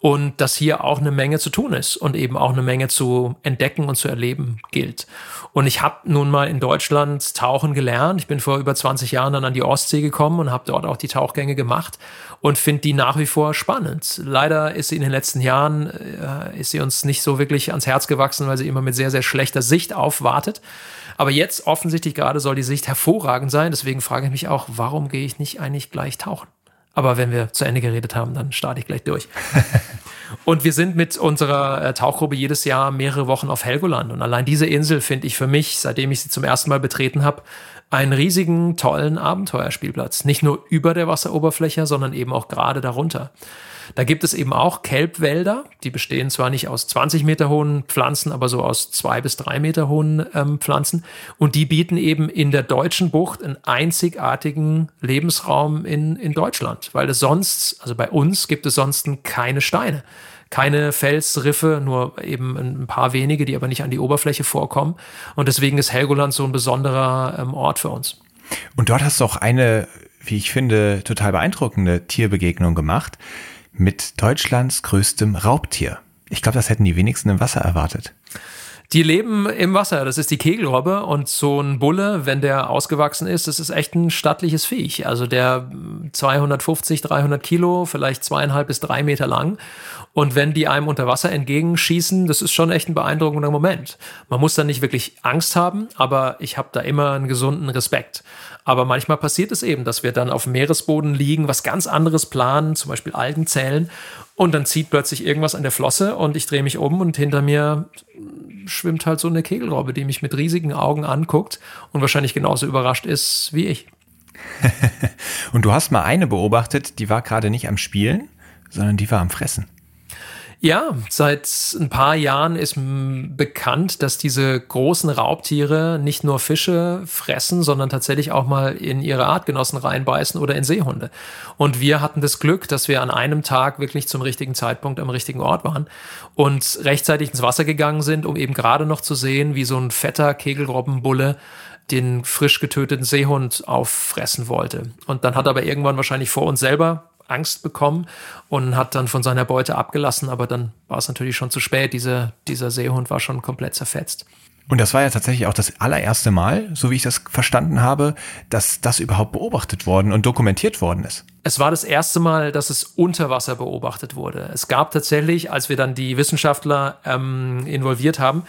und dass hier auch eine Menge zu tun ist und eben auch eine Menge zu entdecken und zu erleben gilt. Und ich habe nun mal in Deutschland tauchen gelernt. Ich bin vor über 20 Jahren dann an die Ostsee gekommen und habe dort auch die Tauchgänge gemacht und finde die nach wie vor spannend. Leider ist sie in den letzten Jahren äh, ist sie uns nicht so wirklich ans Herz gewachsen, weil sie immer mit sehr sehr schlechter Sicht aufwartet. Aber jetzt offensichtlich gerade soll die Sicht hervorragend sein. Deswegen frage ich mich auch, warum gehe ich nicht eigentlich gleich tauchen? Aber wenn wir zu Ende geredet haben, dann starte ich gleich durch. und wir sind mit unserer äh, Tauchgruppe jedes Jahr mehrere Wochen auf Helgoland. Und allein diese Insel finde ich für mich, seitdem ich sie zum ersten Mal betreten habe, einen riesigen, tollen Abenteuerspielplatz. Nicht nur über der Wasseroberfläche, sondern eben auch gerade darunter. Da gibt es eben auch Kelbwälder, die bestehen zwar nicht aus 20 Meter hohen Pflanzen, aber so aus zwei bis drei Meter hohen ähm, Pflanzen. Und die bieten eben in der deutschen Bucht einen einzigartigen Lebensraum in, in Deutschland, weil es sonst, also bei uns gibt es sonst keine Steine keine Felsriffe, nur eben ein paar wenige, die aber nicht an die Oberfläche vorkommen. Und deswegen ist Helgoland so ein besonderer ähm, Ort für uns. Und dort hast du auch eine, wie ich finde, total beeindruckende Tierbegegnung gemacht mit Deutschlands größtem Raubtier. Ich glaube, das hätten die wenigsten im Wasser erwartet. Die leben im Wasser. Das ist die Kegelrobbe. Und so ein Bulle, wenn der ausgewachsen ist, das ist echt ein stattliches Viech. Also der 250, 300 Kilo, vielleicht zweieinhalb bis drei Meter lang. Und wenn die einem unter Wasser entgegenschießen, das ist schon echt ein beeindruckender Moment. Man muss da nicht wirklich Angst haben, aber ich habe da immer einen gesunden Respekt. Aber manchmal passiert es eben, dass wir dann auf dem Meeresboden liegen, was ganz anderes planen, zum Beispiel Algen zählen. Und dann zieht plötzlich irgendwas an der Flosse und ich drehe mich um und hinter mir schwimmt halt so eine Kegelrobbe, die mich mit riesigen Augen anguckt und wahrscheinlich genauso überrascht ist wie ich. und du hast mal eine beobachtet, die war gerade nicht am Spielen, sondern die war am Fressen. Ja, seit ein paar Jahren ist bekannt, dass diese großen Raubtiere nicht nur Fische fressen, sondern tatsächlich auch mal in ihre Artgenossen reinbeißen oder in Seehunde. Und wir hatten das Glück, dass wir an einem Tag wirklich zum richtigen Zeitpunkt am richtigen Ort waren und rechtzeitig ins Wasser gegangen sind, um eben gerade noch zu sehen, wie so ein fetter Kegelrobbenbulle den frisch getöteten Seehund auffressen wollte. Und dann hat er aber irgendwann wahrscheinlich vor uns selber Angst bekommen und hat dann von seiner Beute abgelassen, aber dann war es natürlich schon zu spät. Diese, dieser Seehund war schon komplett zerfetzt. Und das war ja tatsächlich auch das allererste Mal, so wie ich das verstanden habe, dass das überhaupt beobachtet worden und dokumentiert worden ist. Es war das erste Mal, dass es unter Wasser beobachtet wurde. Es gab tatsächlich, als wir dann die Wissenschaftler ähm, involviert haben,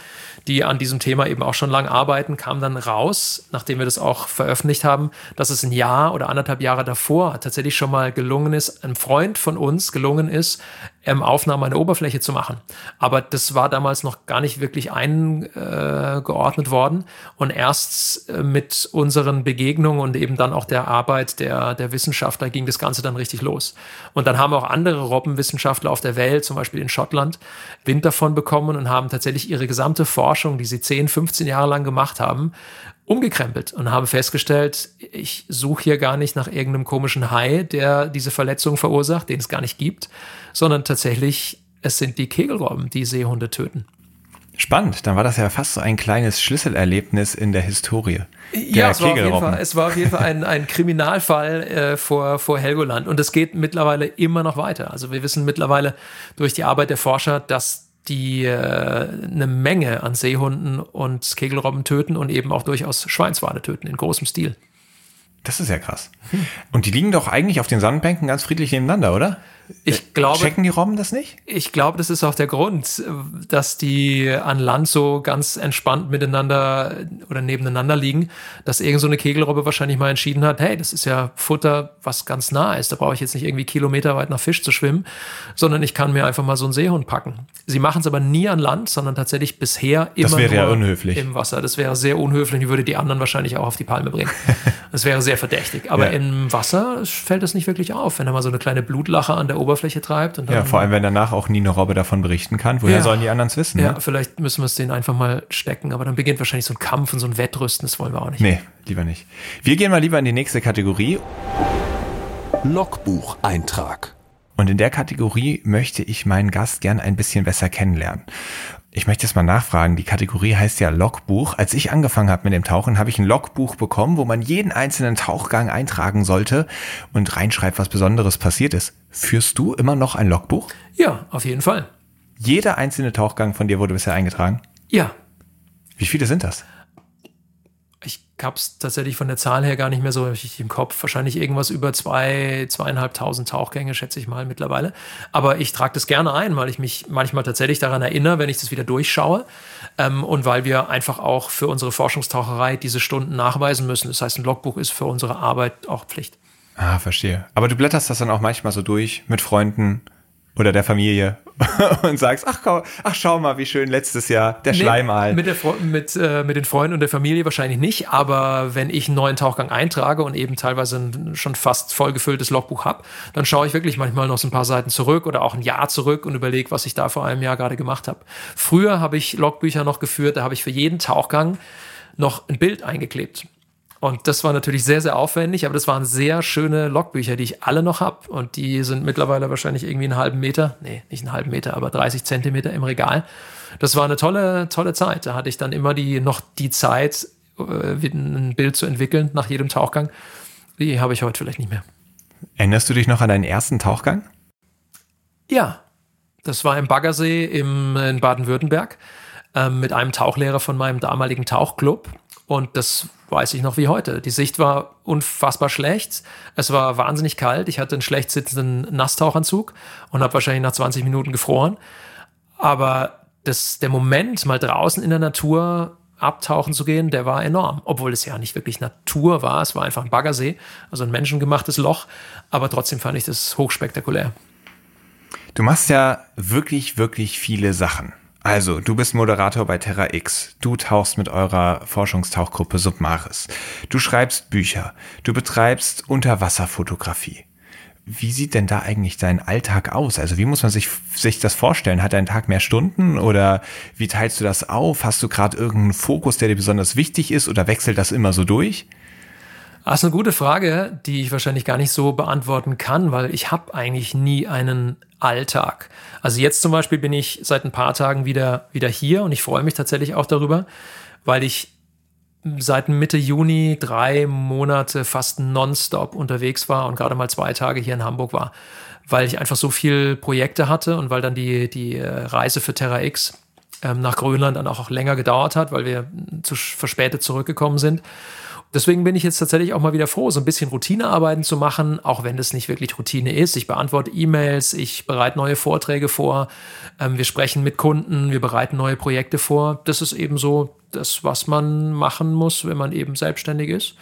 die an diesem Thema eben auch schon lange arbeiten, kam dann raus, nachdem wir das auch veröffentlicht haben, dass es ein Jahr oder anderthalb Jahre davor tatsächlich schon mal gelungen ist, einem Freund von uns gelungen ist, ähm, Aufnahmen der Oberfläche zu machen. Aber das war damals noch gar nicht wirklich eingeordnet worden. Und erst äh, mit unseren Begegnungen und eben dann auch der Arbeit der, der Wissenschaftler ging das Ganze dann richtig los. Und dann haben auch andere Robbenwissenschaftler auf der Welt, zum Beispiel in Schottland, Wind davon bekommen und haben tatsächlich ihre gesamte Forschung, die sie 10, 15 Jahre lang gemacht haben, umgekrempelt und haben festgestellt, ich suche hier gar nicht nach irgendeinem komischen Hai, der diese Verletzung verursacht, den es gar nicht gibt, sondern tatsächlich, es sind die Kegelrobben, die Seehunde töten. Spannend, dann war das ja fast so ein kleines Schlüsselerlebnis in der Historie. ja, es war, auf jeden Fall, es war auf jeden Fall ein, ein Kriminalfall äh, vor, vor Helgoland und es geht mittlerweile immer noch weiter. Also wir wissen mittlerweile durch die Arbeit der Forscher, dass die äh, eine Menge an Seehunden und Kegelrobben töten und eben auch durchaus Schweinswale töten in großem Stil. Das ist ja krass. Und die liegen doch eigentlich auf den Sandbänken ganz friedlich nebeneinander, oder? Ich äh, glaube. Checken die Robben das nicht? Ich glaube, das ist auch der Grund, dass die an Land so ganz entspannt miteinander oder nebeneinander liegen, dass irgend so eine Kegelrobbe wahrscheinlich mal entschieden hat, hey, das ist ja Futter, was ganz nah ist. Da brauche ich jetzt nicht irgendwie kilometerweit nach Fisch zu schwimmen, sondern ich kann mir einfach mal so einen Seehund packen. Sie machen es aber nie an Land, sondern tatsächlich bisher immer das wäre ja unhöflich. im Wasser. Das wäre sehr unhöflich und würde die anderen wahrscheinlich auch auf die Palme bringen. Das wäre sehr verdächtig. Aber ja. im Wasser fällt das nicht wirklich auf, wenn da mal so eine kleine Blutlache an der der Oberfläche treibt. ja, vor allem, wenn danach auch Nino Robbe davon berichten kann. Woher ja, sollen die anderen es wissen? Ja, ne? vielleicht müssen wir es denen einfach mal stecken, aber dann beginnt wahrscheinlich so ein Kampf und so ein Wettrüsten, das wollen wir auch nicht. Nee, lieber nicht. Wir gehen mal lieber in die nächste Kategorie. Logbucheintrag. Und in der Kategorie möchte ich meinen Gast gern ein bisschen besser kennenlernen. Ich möchte jetzt mal nachfragen, die Kategorie heißt ja Logbuch. Als ich angefangen habe mit dem Tauchen, habe ich ein Logbuch bekommen, wo man jeden einzelnen Tauchgang eintragen sollte und reinschreibt, was Besonderes passiert ist. Führst du immer noch ein Logbuch? Ja, auf jeden Fall. Jeder einzelne Tauchgang von dir wurde bisher eingetragen? Ja. Wie viele sind das? ich habe es tatsächlich von der Zahl her gar nicht mehr so richtig im Kopf. Wahrscheinlich irgendwas über zwei, zweieinhalbtausend Tauchgänge, schätze ich mal mittlerweile. Aber ich trage das gerne ein, weil ich mich manchmal tatsächlich daran erinnere, wenn ich das wieder durchschaue. Ähm, und weil wir einfach auch für unsere Forschungstaucherei diese Stunden nachweisen müssen. Das heißt, ein Logbuch ist für unsere Arbeit auch Pflicht. Ah, verstehe. Aber du blätterst das dann auch manchmal so durch mit Freunden oder der Familie und sagst, ach, ach schau mal, wie schön letztes Jahr der nee, Schleimaal. Mit, der, mit, äh, mit den Freunden und der Familie wahrscheinlich nicht, aber wenn ich einen neuen Tauchgang eintrage und eben teilweise ein schon fast vollgefülltes Logbuch habe, dann schaue ich wirklich manchmal noch so ein paar Seiten zurück oder auch ein Jahr zurück und überlege, was ich da vor einem Jahr gerade gemacht habe. Früher habe ich Logbücher noch geführt, da habe ich für jeden Tauchgang noch ein Bild eingeklebt. Und das war natürlich sehr, sehr aufwendig, aber das waren sehr schöne Logbücher, die ich alle noch habe. Und die sind mittlerweile wahrscheinlich irgendwie einen halben Meter, nee, nicht einen halben Meter, aber 30 Zentimeter im Regal. Das war eine tolle, tolle Zeit. Da hatte ich dann immer die, noch die Zeit, äh, ein Bild zu entwickeln nach jedem Tauchgang. Die habe ich heute vielleicht nicht mehr. Erinnerst du dich noch an deinen ersten Tauchgang? Ja, das war im Baggersee im, in Baden-Württemberg ähm, mit einem Tauchlehrer von meinem damaligen Tauchclub. Und das weiß ich noch wie heute. Die Sicht war unfassbar schlecht. Es war wahnsinnig kalt. Ich hatte einen schlecht sitzenden Nasstauchanzug und habe wahrscheinlich nach 20 Minuten gefroren. Aber das, der Moment, mal draußen in der Natur abtauchen zu gehen, der war enorm. Obwohl es ja nicht wirklich Natur war. Es war einfach ein Baggersee, also ein menschengemachtes Loch. Aber trotzdem fand ich das hochspektakulär. Du machst ja wirklich, wirklich viele Sachen. Also, du bist Moderator bei Terra X. Du tauchst mit eurer Forschungstauchgruppe Submaris. Du schreibst Bücher. Du betreibst Unterwasserfotografie. Wie sieht denn da eigentlich dein Alltag aus? Also, wie muss man sich, sich das vorstellen? Hat dein Tag mehr Stunden oder wie teilst du das auf? Hast du gerade irgendeinen Fokus, der dir besonders wichtig ist oder wechselt das immer so durch? Das ist eine gute Frage, die ich wahrscheinlich gar nicht so beantworten kann, weil ich habe eigentlich nie einen Alltag. Also jetzt zum Beispiel bin ich seit ein paar Tagen wieder, wieder hier und ich freue mich tatsächlich auch darüber, weil ich seit Mitte Juni drei Monate fast nonstop unterwegs war und gerade mal zwei Tage hier in Hamburg war, weil ich einfach so viele Projekte hatte und weil dann die, die äh, Reise für Terra X ähm, nach Grönland dann auch länger gedauert hat, weil wir zu verspätet zurückgekommen sind. Deswegen bin ich jetzt tatsächlich auch mal wieder froh, so ein bisschen Routinearbeiten zu machen, auch wenn das nicht wirklich Routine ist. Ich beantworte E-Mails, ich bereite neue Vorträge vor, ähm, wir sprechen mit Kunden, wir bereiten neue Projekte vor. Das ist eben so das, was man machen muss, wenn man eben selbstständig ist.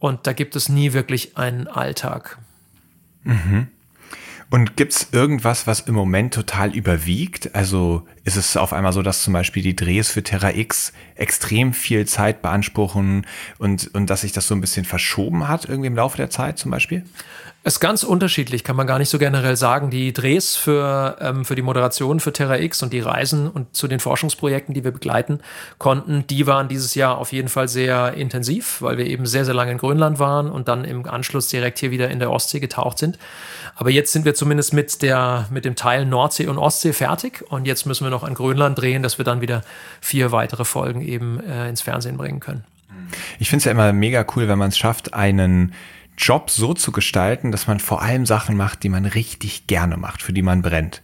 Und da gibt es nie wirklich einen Alltag. Mhm. Und gibt es irgendwas, was im Moment total überwiegt? Also ist es auf einmal so, dass zum Beispiel die Drehs für Terra X extrem viel Zeit beanspruchen und, und dass sich das so ein bisschen verschoben hat irgendwie im Laufe der Zeit zum Beispiel? Es ist ganz unterschiedlich, kann man gar nicht so generell sagen. Die Drehs für, ähm, für die Moderation für Terra X und die Reisen und zu den Forschungsprojekten, die wir begleiten konnten, die waren dieses Jahr auf jeden Fall sehr intensiv, weil wir eben sehr, sehr lange in Grönland waren und dann im Anschluss direkt hier wieder in der Ostsee getaucht sind. Aber jetzt sind wir zumindest mit, der, mit dem Teil Nordsee und Ostsee fertig und jetzt müssen wir noch an Grönland drehen, dass wir dann wieder vier weitere Folgen eben äh, ins Fernsehen bringen können. Ich finde es ja immer mega cool, wenn man es schafft, einen Job so zu gestalten, dass man vor allem Sachen macht, die man richtig gerne macht, für die man brennt.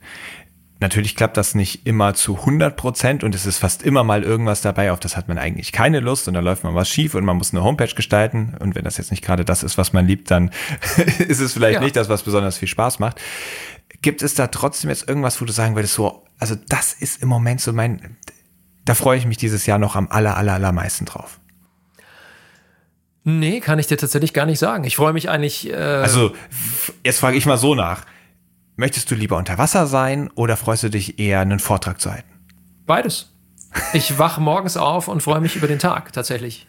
Natürlich klappt das nicht immer zu 100 Prozent und es ist fast immer mal irgendwas dabei, auf das hat man eigentlich keine Lust und da läuft mal was schief und man muss eine Homepage gestalten und wenn das jetzt nicht gerade das ist, was man liebt, dann ist es vielleicht ja. nicht das, was besonders viel Spaß macht. Gibt es da trotzdem jetzt irgendwas, wo du sagen würdest, so, also das ist im Moment so mein, da freue ich mich dieses Jahr noch am aller, aller, allermeisten drauf. Nee, kann ich dir tatsächlich gar nicht sagen. Ich freue mich eigentlich. Äh also, jetzt frage ich mal so nach. Möchtest du lieber unter Wasser sein oder freust du dich eher, einen Vortrag zu halten? Beides. Ich wache morgens auf und freue mich über den Tag, tatsächlich.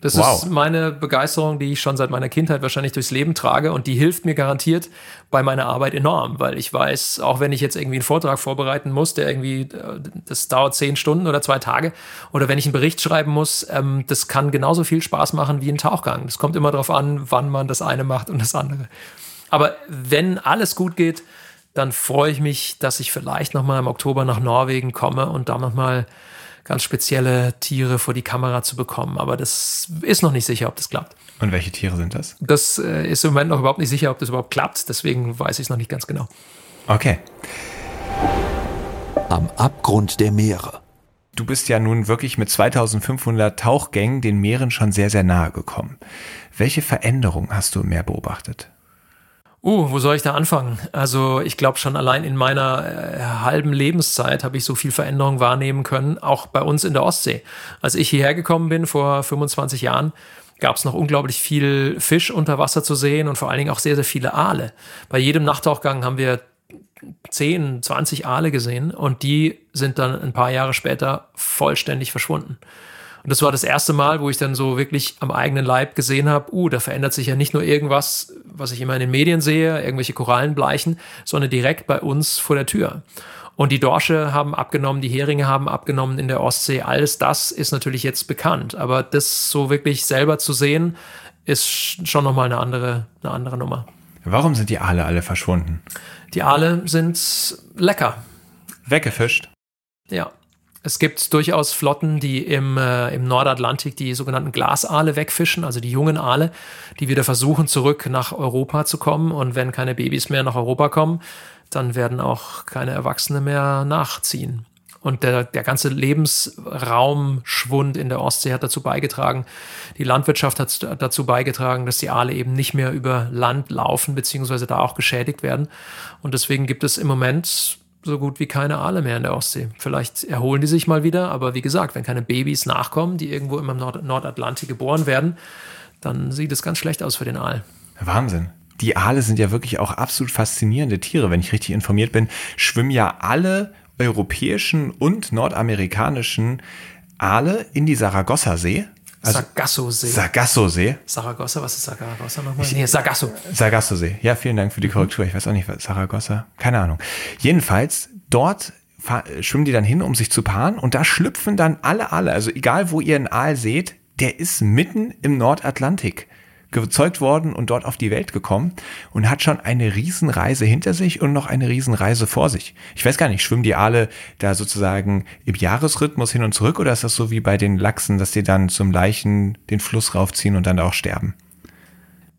Das wow. ist meine Begeisterung, die ich schon seit meiner Kindheit wahrscheinlich durchs Leben trage und die hilft mir garantiert bei meiner Arbeit enorm, weil ich weiß, auch wenn ich jetzt irgendwie einen Vortrag vorbereiten muss, der irgendwie, äh, das dauert zehn Stunden oder zwei Tage, oder wenn ich einen Bericht schreiben muss, ähm, das kann genauso viel Spaß machen wie ein Tauchgang. Es kommt immer darauf an, wann man das eine macht und das andere. Aber wenn alles gut geht, dann freue ich mich, dass ich vielleicht nochmal im Oktober nach Norwegen komme und da nochmal ganz spezielle Tiere vor die Kamera zu bekommen. Aber das ist noch nicht sicher, ob das klappt. Und welche Tiere sind das? Das äh, ist im Moment noch überhaupt nicht sicher, ob das überhaupt klappt. Deswegen weiß ich es noch nicht ganz genau. Okay. Am Abgrund der Meere. Du bist ja nun wirklich mit 2500 Tauchgängen den Meeren schon sehr, sehr nahe gekommen. Welche Veränderungen hast du im Meer beobachtet? Uh, wo soll ich da anfangen? Also ich glaube schon allein in meiner äh, halben Lebenszeit habe ich so viel Veränderung wahrnehmen können, auch bei uns in der Ostsee. Als ich hierher gekommen bin vor 25 Jahren, gab es noch unglaublich viel Fisch unter Wasser zu sehen und vor allen Dingen auch sehr, sehr viele Aale. Bei jedem Nachttauchgang haben wir 10, 20 Aale gesehen und die sind dann ein paar Jahre später vollständig verschwunden. Und das war das erste Mal, wo ich dann so wirklich am eigenen Leib gesehen habe, uh, da verändert sich ja nicht nur irgendwas, was ich immer in den Medien sehe, irgendwelche Korallen bleichen, sondern direkt bei uns vor der Tür. Und die Dorsche haben abgenommen, die Heringe haben abgenommen in der Ostsee. Alles das ist natürlich jetzt bekannt. Aber das so wirklich selber zu sehen, ist schon nochmal eine andere, eine andere Nummer. Warum sind die Aale alle verschwunden? Die Aale sind lecker. Weggefischt? Ja. Es gibt durchaus Flotten, die im, äh, im Nordatlantik die sogenannten Glasaale wegfischen, also die jungen Aale, die wieder versuchen, zurück nach Europa zu kommen. Und wenn keine Babys mehr nach Europa kommen, dann werden auch keine Erwachsene mehr nachziehen. Und der, der ganze Lebensraumschwund in der Ostsee hat dazu beigetragen, die Landwirtschaft hat dazu beigetragen, dass die Aale eben nicht mehr über Land laufen, beziehungsweise da auch geschädigt werden. Und deswegen gibt es im Moment so gut wie keine Aale mehr in der Ostsee. Vielleicht erholen die sich mal wieder, aber wie gesagt, wenn keine Babys nachkommen, die irgendwo im Nord Nordatlantik geboren werden, dann sieht es ganz schlecht aus für den Aal. Wahnsinn. Die Aale sind ja wirklich auch absolut faszinierende Tiere. Wenn ich richtig informiert bin, schwimmen ja alle europäischen und nordamerikanischen Aale in die Saragossa-See. Also Sargasso-See. Sargasso-See. Saragossa, was ist Saragossa nochmal? Nee, Sargasso. Sargasso-See. Ja, vielen Dank für die Korrektur. Ich weiß auch nicht, was Saragossa. Keine Ahnung. Jedenfalls, dort schwimmen die dann hin, um sich zu paaren und da schlüpfen dann alle Aale. Also egal, wo ihr einen Aal seht, der ist mitten im Nordatlantik gezeugt worden und dort auf die Welt gekommen und hat schon eine Riesenreise hinter sich und noch eine Riesenreise vor sich. Ich weiß gar nicht, schwimmen die Aale da sozusagen im Jahresrhythmus hin und zurück oder ist das so wie bei den Lachsen, dass die dann zum Leichen den Fluss raufziehen und dann auch sterben?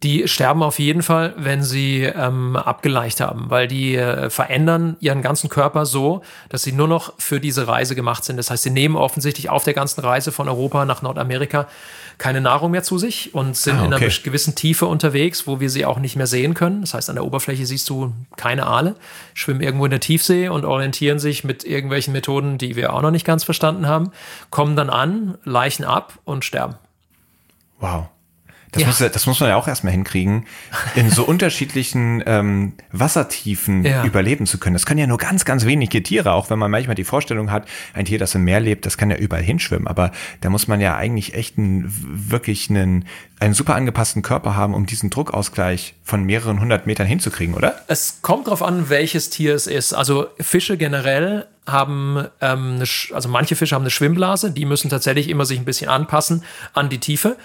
Die sterben auf jeden Fall, wenn sie ähm, abgeleicht haben, weil die äh, verändern ihren ganzen Körper so, dass sie nur noch für diese Reise gemacht sind. Das heißt, sie nehmen offensichtlich auf der ganzen Reise von Europa nach Nordamerika keine Nahrung mehr zu sich und sind ah, okay. in einer gewissen Tiefe unterwegs, wo wir sie auch nicht mehr sehen können. Das heißt, an der Oberfläche siehst du keine Aale, schwimmen irgendwo in der Tiefsee und orientieren sich mit irgendwelchen Methoden, die wir auch noch nicht ganz verstanden haben, kommen dann an, leichen ab und sterben. Wow. Das, ja. muss, das muss man ja auch erstmal hinkriegen, in so unterschiedlichen ähm, Wassertiefen ja. überleben zu können. Das können ja nur ganz, ganz wenige Tiere, auch wenn man manchmal die Vorstellung hat, ein Tier, das im Meer lebt, das kann ja überall hinschwimmen. Aber da muss man ja eigentlich echt einen, wirklich einen, einen super angepassten Körper haben, um diesen Druckausgleich von mehreren hundert Metern hinzukriegen, oder? Es kommt darauf an, welches Tier es ist. Also Fische generell haben, ähm, eine, also manche Fische haben eine Schwimmblase, die müssen tatsächlich immer sich ein bisschen anpassen an die Tiefe.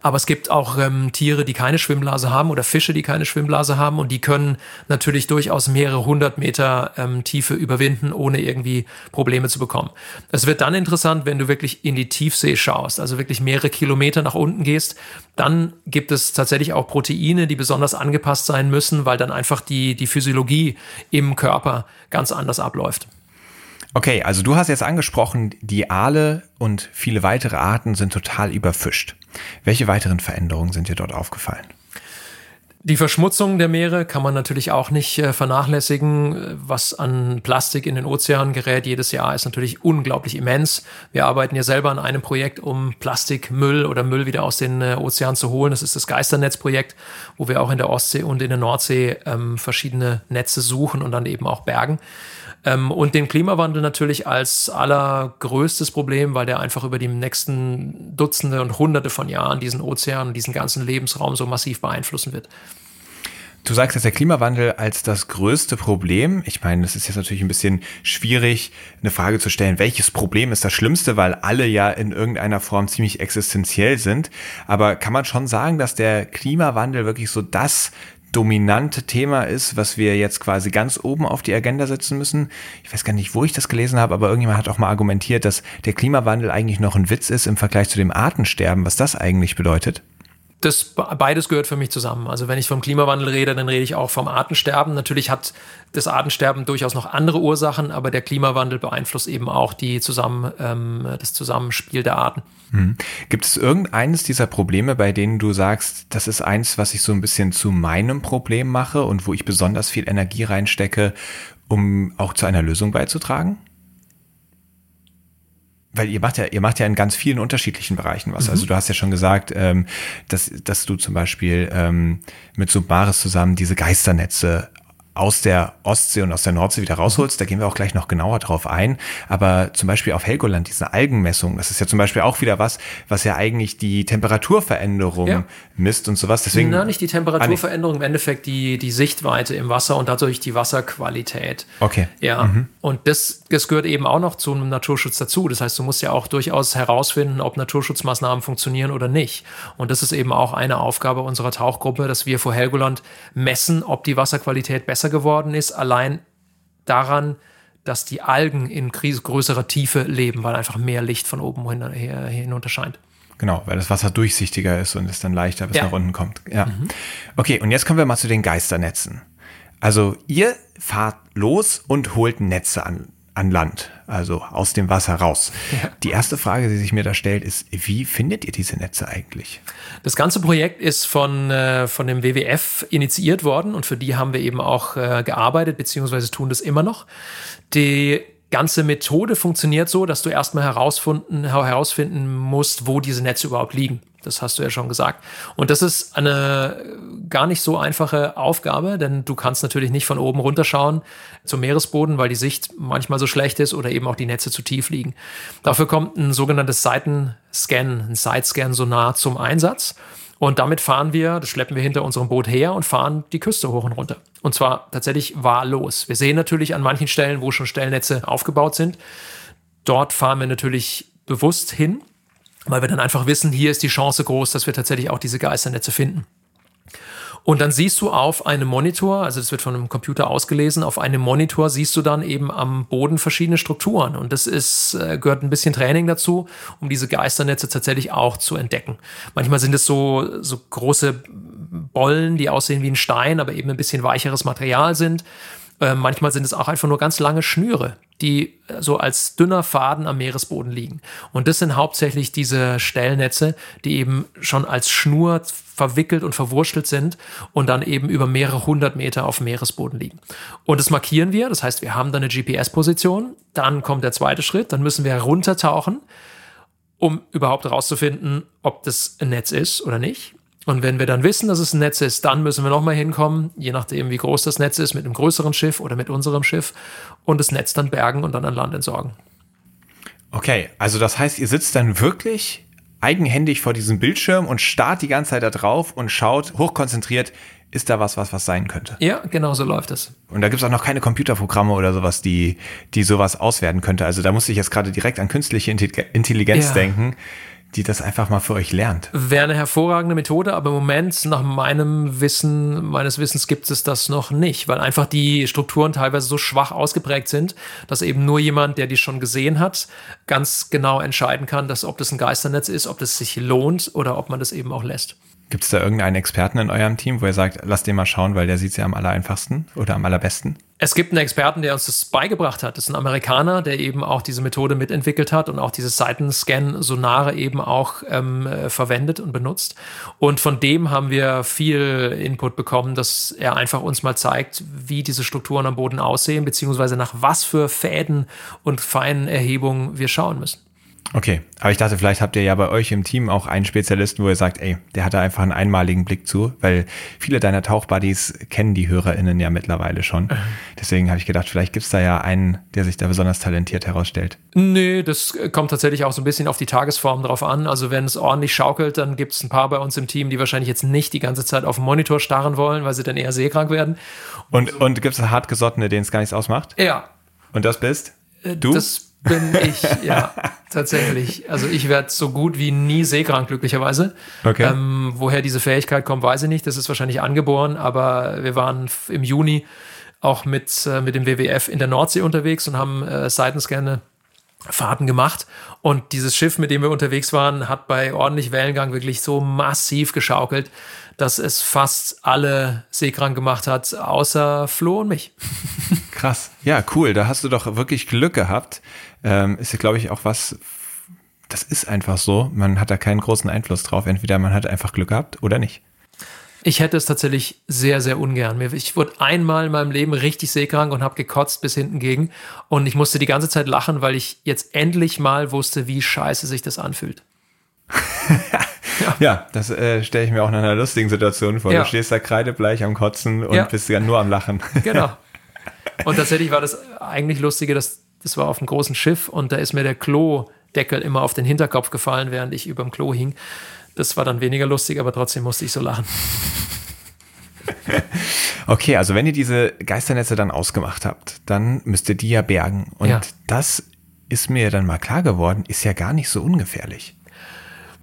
Aber es gibt auch ähm, Tiere, die keine Schwimmblase haben oder Fische, die keine Schwimmblase haben und die können natürlich durchaus mehrere hundert Meter ähm, Tiefe überwinden, ohne irgendwie Probleme zu bekommen. Es wird dann interessant, wenn du wirklich in die Tiefsee schaust, also wirklich mehrere Kilometer nach unten gehst. Dann gibt es tatsächlich auch Proteine, die besonders angepasst sein müssen, weil dann einfach die, die Physiologie im Körper ganz anders abläuft. Okay, also du hast jetzt angesprochen, die Aale und viele weitere Arten sind total überfischt. Welche weiteren Veränderungen sind dir dort aufgefallen? Die Verschmutzung der Meere kann man natürlich auch nicht äh, vernachlässigen. Was an Plastik in den Ozeanen gerät jedes Jahr ist natürlich unglaublich immens. Wir arbeiten ja selber an einem Projekt, um Plastikmüll oder Müll wieder aus den äh, Ozeanen zu holen. Das ist das Geisternetzprojekt, wo wir auch in der Ostsee und in der Nordsee ähm, verschiedene Netze suchen und dann eben auch bergen. Ähm, und den Klimawandel natürlich als allergrößtes Problem, weil der einfach über die nächsten Dutzende und Hunderte von Jahren diesen Ozean und diesen ganzen Lebensraum so massiv beeinflussen wird. Du sagst jetzt der Klimawandel als das größte Problem. Ich meine, es ist jetzt natürlich ein bisschen schwierig, eine Frage zu stellen, welches Problem ist das Schlimmste, weil alle ja in irgendeiner Form ziemlich existenziell sind. Aber kann man schon sagen, dass der Klimawandel wirklich so das dominante Thema ist, was wir jetzt quasi ganz oben auf die Agenda setzen müssen. Ich weiß gar nicht, wo ich das gelesen habe, aber irgendjemand hat auch mal argumentiert, dass der Klimawandel eigentlich noch ein Witz ist im Vergleich zu dem Artensterben, was das eigentlich bedeutet das beides gehört für mich zusammen. Also wenn ich vom Klimawandel rede, dann rede ich auch vom Artensterben. Natürlich hat das Artensterben durchaus noch andere Ursachen, aber der Klimawandel beeinflusst eben auch die zusammen, ähm, das Zusammenspiel der Arten. Hm. Gibt es irgendeines dieser Probleme, bei denen du sagst, das ist eins, was ich so ein bisschen zu meinem Problem mache und wo ich besonders viel Energie reinstecke, um auch zu einer Lösung beizutragen? Weil ihr macht ja, ihr macht ja in ganz vielen unterschiedlichen Bereichen was. Also mhm. Also du hast ja schon gesagt, ähm, dass, dass du zum Beispiel ähm, mit Submaris zusammen diese Geisternetze aus der Ostsee und aus der Nordsee wieder rausholst. Da gehen wir auch gleich noch genauer drauf ein. Aber zum Beispiel auf Helgoland, diese Algenmessung, das ist ja zum Beispiel auch wieder was, was ja eigentlich die Temperaturveränderung ja. misst und sowas. Deswegen, Na, nicht die Temperaturveränderung, im Endeffekt die, die Sichtweite im Wasser und dadurch die Wasserqualität. Okay. Ja. Mhm. Und das, das gehört eben auch noch zum Naturschutz dazu. Das heißt, du musst ja auch durchaus herausfinden, ob Naturschutzmaßnahmen funktionieren oder nicht. Und das ist eben auch eine Aufgabe unserer Tauchgruppe, dass wir vor Helgoland messen, ob die Wasserqualität besser geworden ist, allein daran, dass die Algen in größerer Tiefe leben, weil einfach mehr Licht von oben hin, hinunter scheint. Genau, weil das Wasser durchsichtiger ist und es dann leichter bis ja. nach unten kommt. Ja. Mhm. Okay, und jetzt kommen wir mal zu den Geisternetzen. Also ihr fahrt los und holt Netze an an Land, also aus dem Wasser raus. Ja. Die erste Frage, die sich mir da stellt, ist, wie findet ihr diese Netze eigentlich? Das ganze Projekt ist von, äh, von dem WWF initiiert worden und für die haben wir eben auch äh, gearbeitet, beziehungsweise tun das immer noch. Die ganze Methode funktioniert so, dass du erstmal herausfinden, herausfinden musst, wo diese Netze überhaupt liegen. Das hast du ja schon gesagt. Und das ist eine gar nicht so einfache Aufgabe, denn du kannst natürlich nicht von oben runterschauen zum Meeresboden, weil die Sicht manchmal so schlecht ist oder eben auch die Netze zu tief liegen. Dafür kommt ein sogenanntes Seitenscan, ein Sidescan-Sonar zum Einsatz. Und damit fahren wir, das schleppen wir hinter unserem Boot her und fahren die Küste hoch und runter. Und zwar tatsächlich wahllos. Wir sehen natürlich an manchen Stellen, wo schon Stellnetze aufgebaut sind. Dort fahren wir natürlich bewusst hin, weil wir dann einfach wissen, hier ist die Chance groß, dass wir tatsächlich auch diese Geisternetze finden. Und dann siehst du auf einem Monitor, also das wird von einem Computer ausgelesen, auf einem Monitor siehst du dann eben am Boden verschiedene Strukturen. Und das ist, äh, gehört ein bisschen Training dazu, um diese Geisternetze tatsächlich auch zu entdecken. Manchmal sind es so, so große Bollen, die aussehen wie ein Stein, aber eben ein bisschen weicheres Material sind. Äh, manchmal sind es auch einfach nur ganz lange Schnüre, die äh, so als dünner Faden am Meeresboden liegen. Und das sind hauptsächlich diese Stellnetze, die eben schon als Schnur verwickelt und verwurschtelt sind und dann eben über mehrere hundert Meter auf dem Meeresboden liegen. Und das markieren wir, das heißt, wir haben da eine GPS-Position, dann kommt der zweite Schritt, dann müssen wir runtertauchen, um überhaupt herauszufinden, ob das ein Netz ist oder nicht. Und wenn wir dann wissen, dass es ein Netz ist, dann müssen wir nochmal hinkommen, je nachdem, wie groß das Netz ist, mit einem größeren Schiff oder mit unserem Schiff und das Netz dann bergen und dann an Land entsorgen. Okay, also das heißt, ihr sitzt dann wirklich eigenhändig vor diesem Bildschirm und starrt die ganze Zeit da drauf und schaut hochkonzentriert, ist da was, was was sein könnte. Ja, genau so läuft es. Und da gibt es auch noch keine Computerprogramme oder sowas, die, die sowas auswerten könnte. Also da musste ich jetzt gerade direkt an künstliche Intelligenz ja. denken die das einfach mal für euch lernt. Wäre eine hervorragende Methode, aber im Moment, nach meinem Wissen, meines Wissens gibt es das noch nicht, weil einfach die Strukturen teilweise so schwach ausgeprägt sind, dass eben nur jemand, der die schon gesehen hat, ganz genau entscheiden kann, dass ob das ein Geisternetz ist, ob das sich lohnt oder ob man das eben auch lässt. Gibt es da irgendeinen Experten in eurem Team, wo ihr sagt, lasst den mal schauen, weil der sieht es ja am allereinfachsten oder am allerbesten? Es gibt einen Experten, der uns das beigebracht hat. Das ist ein Amerikaner, der eben auch diese Methode mitentwickelt hat und auch diese Seitenscan-Sonare eben auch ähm, äh, verwendet und benutzt. Und von dem haben wir viel Input bekommen, dass er einfach uns mal zeigt, wie diese Strukturen am Boden aussehen, beziehungsweise nach was für Fäden und feinen Erhebungen wir schauen müssen. Okay, aber ich dachte, vielleicht habt ihr ja bei euch im Team auch einen Spezialisten, wo ihr sagt, ey, der hat da einfach einen einmaligen Blick zu, weil viele deiner Tauchbuddies kennen die HörerInnen ja mittlerweile schon. Deswegen habe ich gedacht, vielleicht gibt's da ja einen, der sich da besonders talentiert herausstellt. Nee, das kommt tatsächlich auch so ein bisschen auf die Tagesform drauf an. Also wenn es ordentlich schaukelt, dann gibt's ein paar bei uns im Team, die wahrscheinlich jetzt nicht die ganze Zeit auf den Monitor starren wollen, weil sie dann eher seekrank werden. Und, und gibt's hartgesottene, denen es gar nichts ausmacht? Ja. Und das bist? Äh, du? Das bin ich, ja, tatsächlich. Also ich werde so gut wie nie seekrank, glücklicherweise. Okay. Ähm, woher diese Fähigkeit kommt, weiß ich nicht. Das ist wahrscheinlich angeboren, aber wir waren im Juni auch mit, äh, mit dem WWF in der Nordsee unterwegs und haben äh, Seitenscanne Fahrten gemacht. Und dieses Schiff, mit dem wir unterwegs waren, hat bei ordentlich Wellengang wirklich so massiv geschaukelt, dass es fast alle seekrank gemacht hat, außer Flo und mich. Krass. Ja, cool. Da hast du doch wirklich Glück gehabt. Ähm, ist ja, glaube ich, auch was, das ist einfach so. Man hat da keinen großen Einfluss drauf. Entweder man hat einfach Glück gehabt oder nicht. Ich hätte es tatsächlich sehr, sehr ungern. Ich wurde einmal in meinem Leben richtig seekrank und habe gekotzt bis hinten gegen. Und ich musste die ganze Zeit lachen, weil ich jetzt endlich mal wusste, wie scheiße sich das anfühlt. Ja, ja das äh, stelle ich mir auch in einer lustigen Situation vor. Ja. Du stehst da kreidebleich am Kotzen und ja. bist ja nur am Lachen. Genau. Und tatsächlich war das eigentlich Lustige, dass das war auf einem großen Schiff und da ist mir der Klodeckel immer auf den Hinterkopf gefallen, während ich über dem Klo hing. Das war dann weniger lustig, aber trotzdem musste ich so lachen. Okay, also wenn ihr diese Geisternetze dann ausgemacht habt, dann müsst ihr die ja bergen. Und ja. das ist mir dann mal klar geworden, ist ja gar nicht so ungefährlich.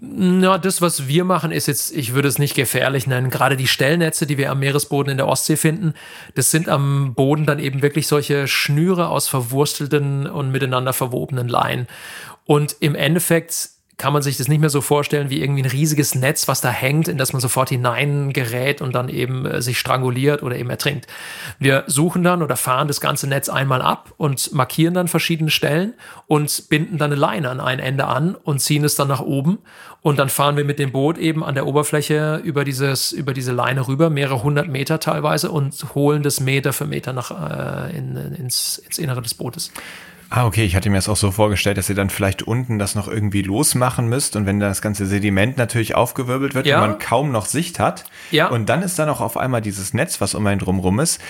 Na, das, was wir machen, ist jetzt, ich würde es nicht gefährlich nennen. Gerade die Stellnetze, die wir am Meeresboden in der Ostsee finden, das sind am Boden dann eben wirklich solche Schnüre aus verwurstelten und miteinander verwobenen Leinen. Und im Endeffekt kann man sich das nicht mehr so vorstellen wie irgendwie ein riesiges Netz, was da hängt, in das man sofort hineingerät und dann eben äh, sich stranguliert oder eben ertrinkt. Wir suchen dann oder fahren das ganze Netz einmal ab und markieren dann verschiedene Stellen und binden dann eine Leine an ein Ende an und ziehen es dann nach oben und dann fahren wir mit dem Boot eben an der Oberfläche über dieses über diese Leine rüber, mehrere hundert Meter teilweise und holen das Meter für Meter nach äh, in, ins, ins Innere des Bootes. Ah, okay. Ich hatte mir das auch so vorgestellt, dass ihr dann vielleicht unten das noch irgendwie losmachen müsst und wenn dann das ganze Sediment natürlich aufgewirbelt wird ja. und man kaum noch Sicht hat. Ja. Und dann ist da noch auf einmal dieses Netz, was um einen drumrum ist.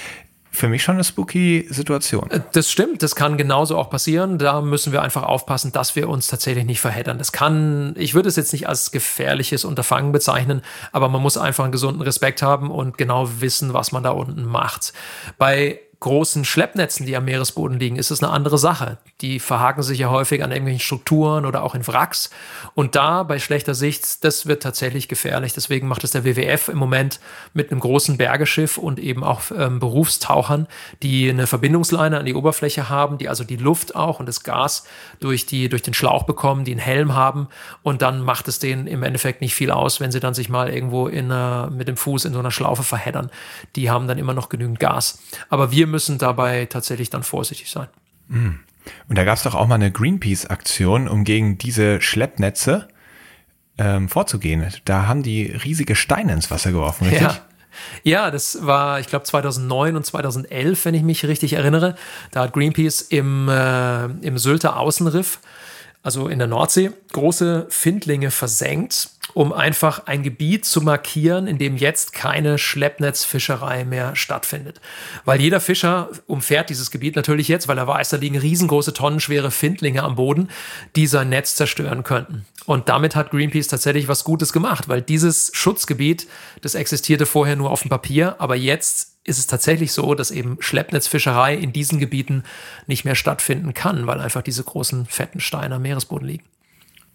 Für mich schon eine spooky Situation. Äh, das stimmt, das kann genauso auch passieren. Da müssen wir einfach aufpassen, dass wir uns tatsächlich nicht verheddern. Das kann, ich würde es jetzt nicht als gefährliches Unterfangen bezeichnen, aber man muss einfach einen gesunden Respekt haben und genau wissen, was man da unten macht. Bei großen Schleppnetzen, die am Meeresboden liegen, ist es eine andere Sache. Die verhaken sich ja häufig an irgendwelchen Strukturen oder auch in Wracks. Und da bei schlechter Sicht, das wird tatsächlich gefährlich. Deswegen macht es der WWF im Moment mit einem großen Bergeschiff und eben auch ähm, Berufstauchern, die eine Verbindungsleine an die Oberfläche haben, die also die Luft auch und das Gas durch, die, durch den Schlauch bekommen, die einen Helm haben. Und dann macht es denen im Endeffekt nicht viel aus, wenn sie dann sich mal irgendwo in, äh, mit dem Fuß in so einer Schlaufe verheddern. Die haben dann immer noch genügend Gas. Aber wir müssen dabei tatsächlich dann vorsichtig sein. Mm. Und da gab es doch auch mal eine Greenpeace-Aktion, um gegen diese Schleppnetze ähm, vorzugehen. Da haben die riesige Steine ins Wasser geworfen, richtig? Ja. Ja, das war, ich glaube, 2009 und 2011, wenn ich mich richtig erinnere. Da hat Greenpeace im, äh, im Sylter Außenriff, also in der Nordsee, große Findlinge versenkt um einfach ein Gebiet zu markieren, in dem jetzt keine Schleppnetzfischerei mehr stattfindet. Weil jeder Fischer umfährt dieses Gebiet natürlich jetzt, weil er weiß, da liegen riesengroße tonnenschwere Findlinge am Boden, die sein Netz zerstören könnten. Und damit hat Greenpeace tatsächlich was Gutes gemacht, weil dieses Schutzgebiet, das existierte vorher nur auf dem Papier, aber jetzt ist es tatsächlich so, dass eben Schleppnetzfischerei in diesen Gebieten nicht mehr stattfinden kann, weil einfach diese großen fetten Steine am Meeresboden liegen.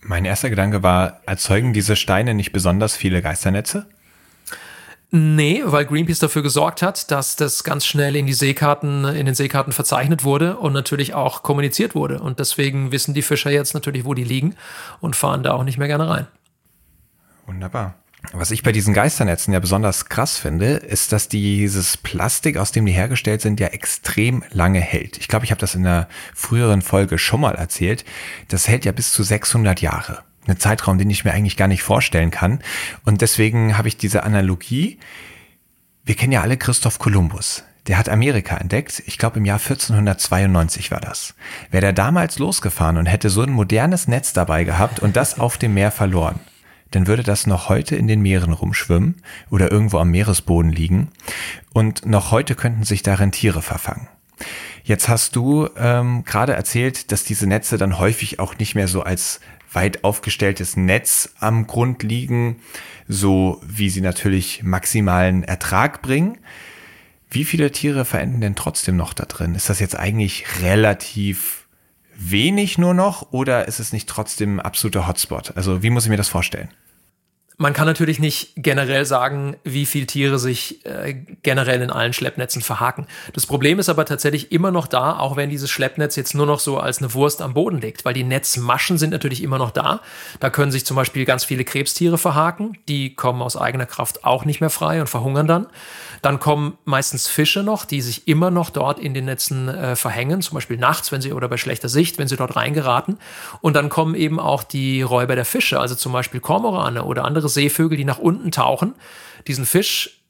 Mein erster Gedanke war, erzeugen diese Steine nicht besonders viele Geisternetze? Nee, weil Greenpeace dafür gesorgt hat, dass das ganz schnell in die Seekarten, in den Seekarten verzeichnet wurde und natürlich auch kommuniziert wurde. Und deswegen wissen die Fischer jetzt natürlich, wo die liegen und fahren da auch nicht mehr gerne rein. Wunderbar. Was ich bei diesen Geisternetzen ja besonders krass finde, ist, dass dieses Plastik, aus dem die hergestellt sind, ja extrem lange hält. Ich glaube, ich habe das in einer früheren Folge schon mal erzählt. Das hält ja bis zu 600 Jahre. Ein Zeitraum, den ich mir eigentlich gar nicht vorstellen kann. Und deswegen habe ich diese Analogie. Wir kennen ja alle Christoph Kolumbus. Der hat Amerika entdeckt. Ich glaube, im Jahr 1492 war das. Wäre der damals losgefahren und hätte so ein modernes Netz dabei gehabt und das auf dem Meer verloren, dann würde das noch heute in den Meeren rumschwimmen oder irgendwo am Meeresboden liegen und noch heute könnten sich darin Tiere verfangen. Jetzt hast du ähm, gerade erzählt, dass diese Netze dann häufig auch nicht mehr so als weit aufgestelltes Netz am Grund liegen, so wie sie natürlich maximalen Ertrag bringen. Wie viele Tiere verenden denn trotzdem noch da drin? Ist das jetzt eigentlich relativ wenig nur noch oder ist es nicht trotzdem ein absoluter Hotspot? Also wie muss ich mir das vorstellen? Man kann natürlich nicht generell sagen, wie viele Tiere sich äh, generell in allen Schleppnetzen verhaken. Das Problem ist aber tatsächlich immer noch da, auch wenn dieses Schleppnetz jetzt nur noch so als eine Wurst am Boden liegt, weil die Netzmaschen sind natürlich immer noch da. Da können sich zum Beispiel ganz viele Krebstiere verhaken, die kommen aus eigener Kraft auch nicht mehr frei und verhungern dann. Dann kommen meistens Fische noch, die sich immer noch dort in den Netzen äh, verhängen, zum Beispiel nachts, wenn sie oder bei schlechter Sicht, wenn sie dort reingeraten. Und dann kommen eben auch die Räuber der Fische, also zum Beispiel Kormorane oder andere Seevögel, die nach unten tauchen, diesen Fisch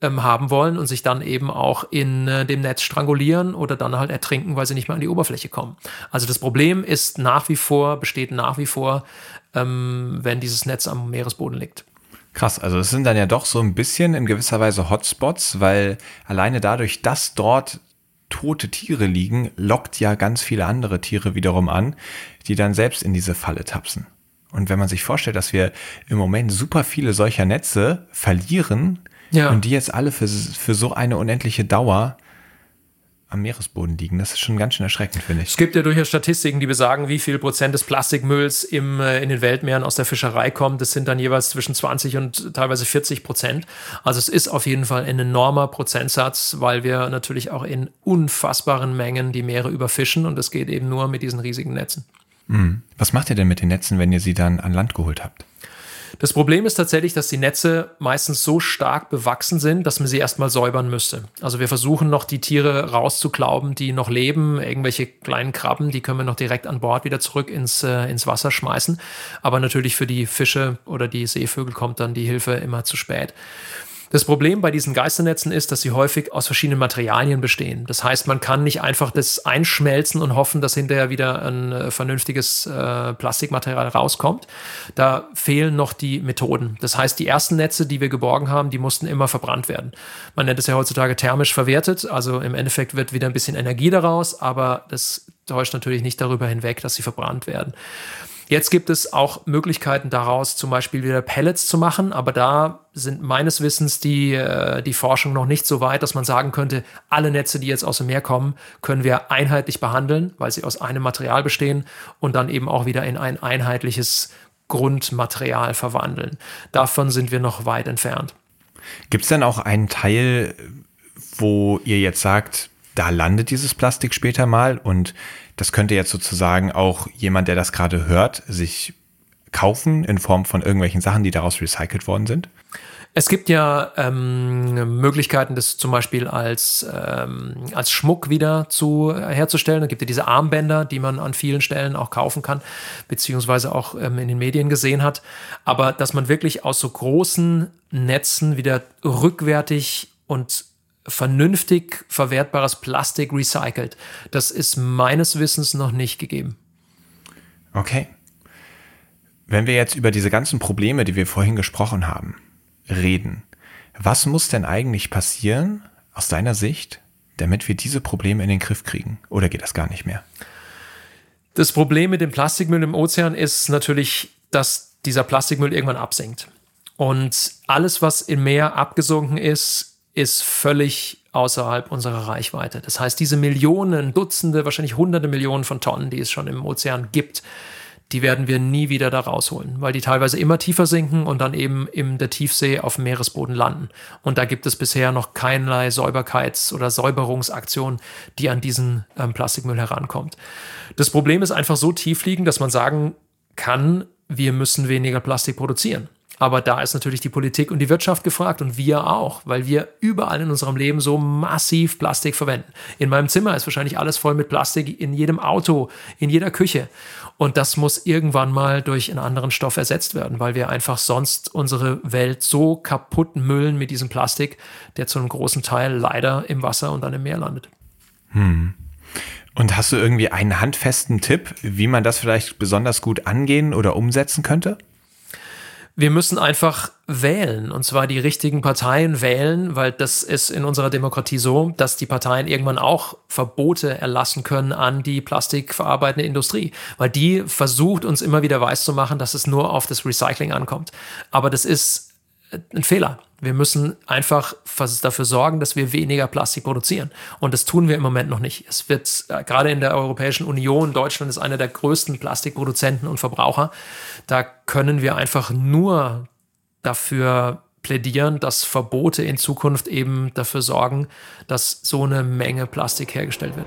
ähm, haben wollen und sich dann eben auch in äh, dem Netz strangulieren oder dann halt ertrinken, weil sie nicht mehr an die Oberfläche kommen. Also das Problem ist nach wie vor, besteht nach wie vor, ähm, wenn dieses Netz am Meeresboden liegt. Krass, also es sind dann ja doch so ein bisschen in gewisser Weise Hotspots, weil alleine dadurch, dass dort tote Tiere liegen, lockt ja ganz viele andere Tiere wiederum an, die dann selbst in diese Falle tapsen. Und wenn man sich vorstellt, dass wir im Moment super viele solcher Netze verlieren ja. und die jetzt alle für, für so eine unendliche Dauer am Meeresboden liegen. Das ist schon ganz schön erschreckend, finde ich. Es gibt ja durchaus Statistiken, die besagen, wie viel Prozent des Plastikmülls im, äh, in den Weltmeeren aus der Fischerei kommt. Das sind dann jeweils zwischen 20 und teilweise 40 Prozent. Also es ist auf jeden Fall ein enormer Prozentsatz, weil wir natürlich auch in unfassbaren Mengen die Meere überfischen und das geht eben nur mit diesen riesigen Netzen. Mhm. Was macht ihr denn mit den Netzen, wenn ihr sie dann an Land geholt habt? Das Problem ist tatsächlich, dass die Netze meistens so stark bewachsen sind, dass man sie erstmal säubern müsste. Also wir versuchen noch die Tiere rauszuklauben, die noch leben. Irgendwelche kleinen Krabben, die können wir noch direkt an Bord wieder zurück ins, äh, ins Wasser schmeißen. Aber natürlich für die Fische oder die Seevögel kommt dann die Hilfe immer zu spät. Das Problem bei diesen Geisternetzen ist, dass sie häufig aus verschiedenen Materialien bestehen. Das heißt, man kann nicht einfach das einschmelzen und hoffen, dass hinterher wieder ein äh, vernünftiges äh, Plastikmaterial rauskommt. Da fehlen noch die Methoden. Das heißt, die ersten Netze, die wir geborgen haben, die mussten immer verbrannt werden. Man nennt es ja heutzutage thermisch verwertet. Also im Endeffekt wird wieder ein bisschen Energie daraus, aber das täuscht natürlich nicht darüber hinweg, dass sie verbrannt werden. Jetzt gibt es auch Möglichkeiten daraus, zum Beispiel wieder Pellets zu machen, aber da sind meines Wissens die, äh, die Forschung noch nicht so weit, dass man sagen könnte, alle Netze, die jetzt aus dem Meer kommen, können wir einheitlich behandeln, weil sie aus einem Material bestehen und dann eben auch wieder in ein einheitliches Grundmaterial verwandeln. Davon sind wir noch weit entfernt. Gibt es denn auch einen Teil, wo ihr jetzt sagt, da landet dieses Plastik später mal und das könnte jetzt sozusagen auch jemand, der das gerade hört, sich kaufen in Form von irgendwelchen Sachen, die daraus recycelt worden sind? Es gibt ja ähm, Möglichkeiten, das zum Beispiel als, ähm, als Schmuck wieder zu herzustellen. Es gibt ja diese Armbänder, die man an vielen Stellen auch kaufen kann, beziehungsweise auch ähm, in den Medien gesehen hat. Aber dass man wirklich aus so großen Netzen wieder rückwärtig und vernünftig verwertbares Plastik recycelt. Das ist meines Wissens noch nicht gegeben. Okay. Wenn wir jetzt über diese ganzen Probleme, die wir vorhin gesprochen haben, reden, was muss denn eigentlich passieren aus deiner Sicht, damit wir diese Probleme in den Griff kriegen? Oder geht das gar nicht mehr? Das Problem mit dem Plastikmüll im Ozean ist natürlich, dass dieser Plastikmüll irgendwann absinkt. Und alles, was im Meer abgesunken ist, ist völlig außerhalb unserer Reichweite. Das heißt, diese Millionen, Dutzende, wahrscheinlich hunderte Millionen von Tonnen, die es schon im Ozean gibt, die werden wir nie wieder da rausholen, weil die teilweise immer tiefer sinken und dann eben in der Tiefsee auf dem Meeresboden landen. Und da gibt es bisher noch keinerlei Säuberkeits- oder Säuberungsaktion, die an diesen ähm, Plastikmüll herankommt. Das Problem ist einfach so tief liegen, dass man sagen kann, wir müssen weniger Plastik produzieren. Aber da ist natürlich die Politik und die Wirtschaft gefragt und wir auch, weil wir überall in unserem Leben so massiv Plastik verwenden. In meinem Zimmer ist wahrscheinlich alles voll mit Plastik, in jedem Auto, in jeder Küche. Und das muss irgendwann mal durch einen anderen Stoff ersetzt werden, weil wir einfach sonst unsere Welt so kaputt müllen mit diesem Plastik, der zu einem großen Teil leider im Wasser und dann im Meer landet. Hm. Und hast du irgendwie einen handfesten Tipp, wie man das vielleicht besonders gut angehen oder umsetzen könnte? Wir müssen einfach wählen und zwar die richtigen Parteien wählen, weil das ist in unserer Demokratie so, dass die Parteien irgendwann auch Verbote erlassen können an die plastikverarbeitende Industrie, weil die versucht uns immer wieder weiszumachen, dass es nur auf das Recycling ankommt. Aber das ist ein Fehler. Wir müssen einfach dafür sorgen, dass wir weniger Plastik produzieren. Und das tun wir im Moment noch nicht. Es wird äh, gerade in der Europäischen Union, Deutschland ist einer der größten Plastikproduzenten und Verbraucher. Da können wir einfach nur dafür plädieren, dass Verbote in Zukunft eben dafür sorgen, dass so eine Menge Plastik hergestellt wird.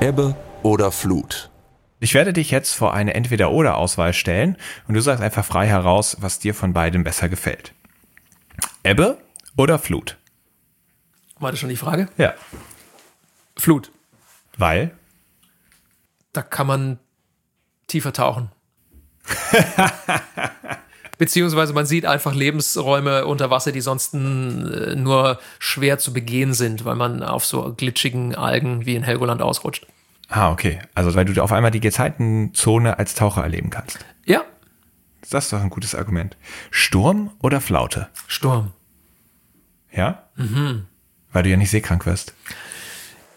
Ebbe oder Flut? Ich werde dich jetzt vor eine Entweder-Oder-Auswahl stellen und du sagst einfach frei heraus, was dir von beidem besser gefällt. Ebbe oder Flut? War das schon die Frage? Ja. Flut. Weil? Da kann man tiefer tauchen. Beziehungsweise man sieht einfach Lebensräume unter Wasser, die sonst äh, nur schwer zu begehen sind, weil man auf so glitschigen Algen wie in Helgoland ausrutscht. Ah, okay. Also weil du auf einmal die Gezeitenzone als Taucher erleben kannst. Ja, Das ist doch ein gutes Argument. Sturm oder Flaute? Sturm. Ja? Mhm. Weil du ja nicht seekrank wirst.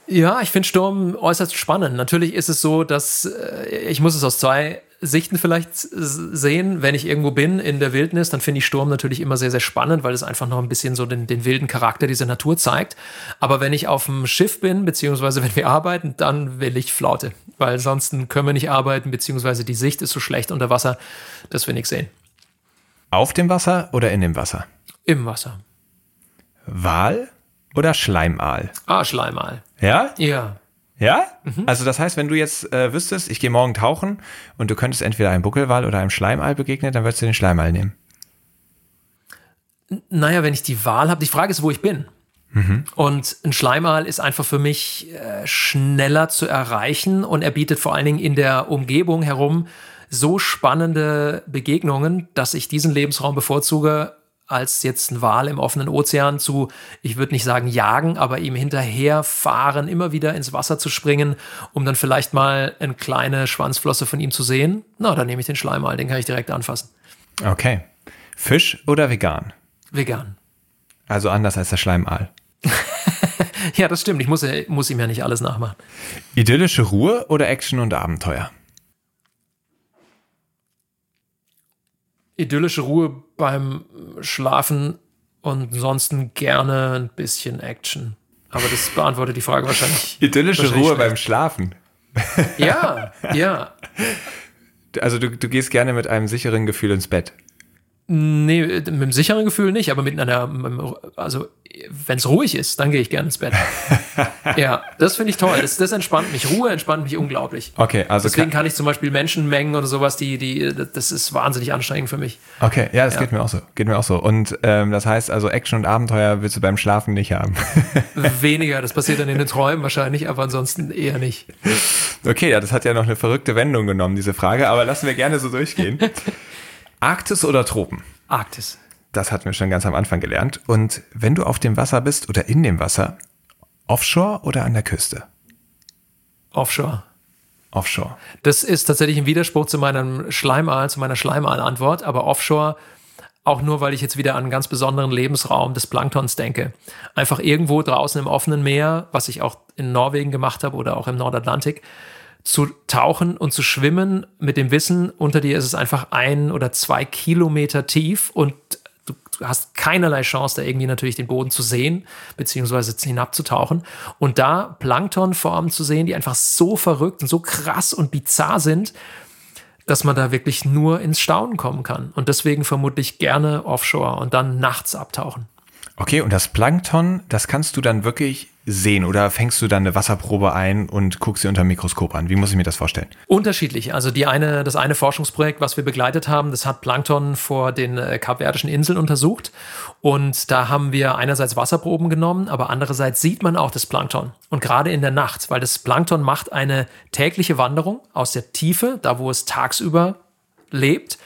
Ja, ich finde Sturm äußerst spannend. Natürlich ist es so, dass äh, ich muss es aus zwei Sichten vielleicht sehen. Wenn ich irgendwo bin in der Wildnis, dann finde ich Sturm natürlich immer sehr, sehr spannend, weil es einfach noch ein bisschen so den, den wilden Charakter dieser Natur zeigt. Aber wenn ich auf dem Schiff bin, beziehungsweise wenn wir arbeiten, dann will ich Flaute. Weil ansonsten können wir nicht arbeiten, beziehungsweise die Sicht ist so schlecht unter Wasser, dass wir nichts sehen. Auf dem Wasser oder in dem Wasser? Im Wasser. Wal oder Schleimaal? Ah, Schleimal. Ja? Ja. Ja? Also das heißt, wenn du jetzt äh, wüsstest, ich gehe morgen tauchen und du könntest entweder einem Buckelwal oder einem Schleimaal begegnen, dann würdest du den Schleimaal nehmen. Naja, wenn ich die Wahl habe, die Frage ist, wo ich bin. Und ein Schleimaal ist einfach für mich äh, schneller zu erreichen und er bietet vor allen Dingen in der Umgebung herum so spannende Begegnungen, dass ich diesen Lebensraum bevorzuge, als jetzt ein Wal im offenen Ozean zu, ich würde nicht sagen jagen, aber ihm hinterherfahren, immer wieder ins Wasser zu springen, um dann vielleicht mal eine kleine Schwanzflosse von ihm zu sehen. Na, dann nehme ich den Schleimaal, den kann ich direkt anfassen. Okay. Fisch oder vegan? Vegan. Also anders als der Schleimaal. Ja, das stimmt. Ich muss, muss ihm ja nicht alles nachmachen. Idyllische Ruhe oder Action und Abenteuer? Idyllische Ruhe beim Schlafen und ansonsten gerne ein bisschen Action. Aber das beantwortet die Frage wahrscheinlich. Idyllische wahrscheinlich Ruhe schlecht. beim Schlafen. Ja, ja. Also du, du gehst gerne mit einem sicheren Gefühl ins Bett. Nee, mit einem sicheren Gefühl nicht, aber mit einer, also wenn es ruhig ist, dann gehe ich gerne ins Bett. ja, das finde ich toll. Das, das entspannt mich. Ruhe entspannt mich unglaublich. Okay, also Deswegen kann, kann ich zum Beispiel Menschenmengen oder sowas, die, die, das ist wahnsinnig anstrengend für mich. okay, ja, das geht mir auch so. Geht mir auch so. Und ähm, das heißt also Action und Abenteuer willst du beim Schlafen nicht haben. Weniger, das passiert dann in den Träumen wahrscheinlich, aber ansonsten eher nicht. okay, ja, das hat ja noch eine verrückte Wendung genommen, diese Frage, aber lassen wir gerne so durchgehen. Arktis oder Tropen? Arktis. Das hatten wir schon ganz am Anfang gelernt. Und wenn du auf dem Wasser bist oder in dem Wasser, offshore oder an der Küste? Offshore. Offshore. Das ist tatsächlich ein Widerspruch zu meinem Schleimaal, zu meiner Schleimaal-Antwort, aber Offshore auch nur, weil ich jetzt wieder an einen ganz besonderen Lebensraum des Planktons denke. Einfach irgendwo draußen im offenen Meer, was ich auch in Norwegen gemacht habe oder auch im Nordatlantik, zu tauchen und zu schwimmen mit dem Wissen, unter dir ist es einfach ein oder zwei Kilometer tief und du, du hast keinerlei Chance, da irgendwie natürlich den Boden zu sehen, beziehungsweise hinabzutauchen. Und da Planktonformen zu sehen, die einfach so verrückt und so krass und bizarr sind, dass man da wirklich nur ins Staunen kommen kann. Und deswegen vermutlich gerne Offshore und dann nachts abtauchen. Okay, und das Plankton, das kannst du dann wirklich sehen oder fängst du dann eine Wasserprobe ein und guckst sie unter dem Mikroskop an? Wie muss ich mir das vorstellen? Unterschiedlich. Also die eine, das eine Forschungsprojekt, was wir begleitet haben, das hat Plankton vor den äh, Kapverdischen Inseln untersucht. Und da haben wir einerseits Wasserproben genommen, aber andererseits sieht man auch das Plankton. Und gerade in der Nacht, weil das Plankton macht eine tägliche Wanderung aus der Tiefe, da wo es tagsüber lebt,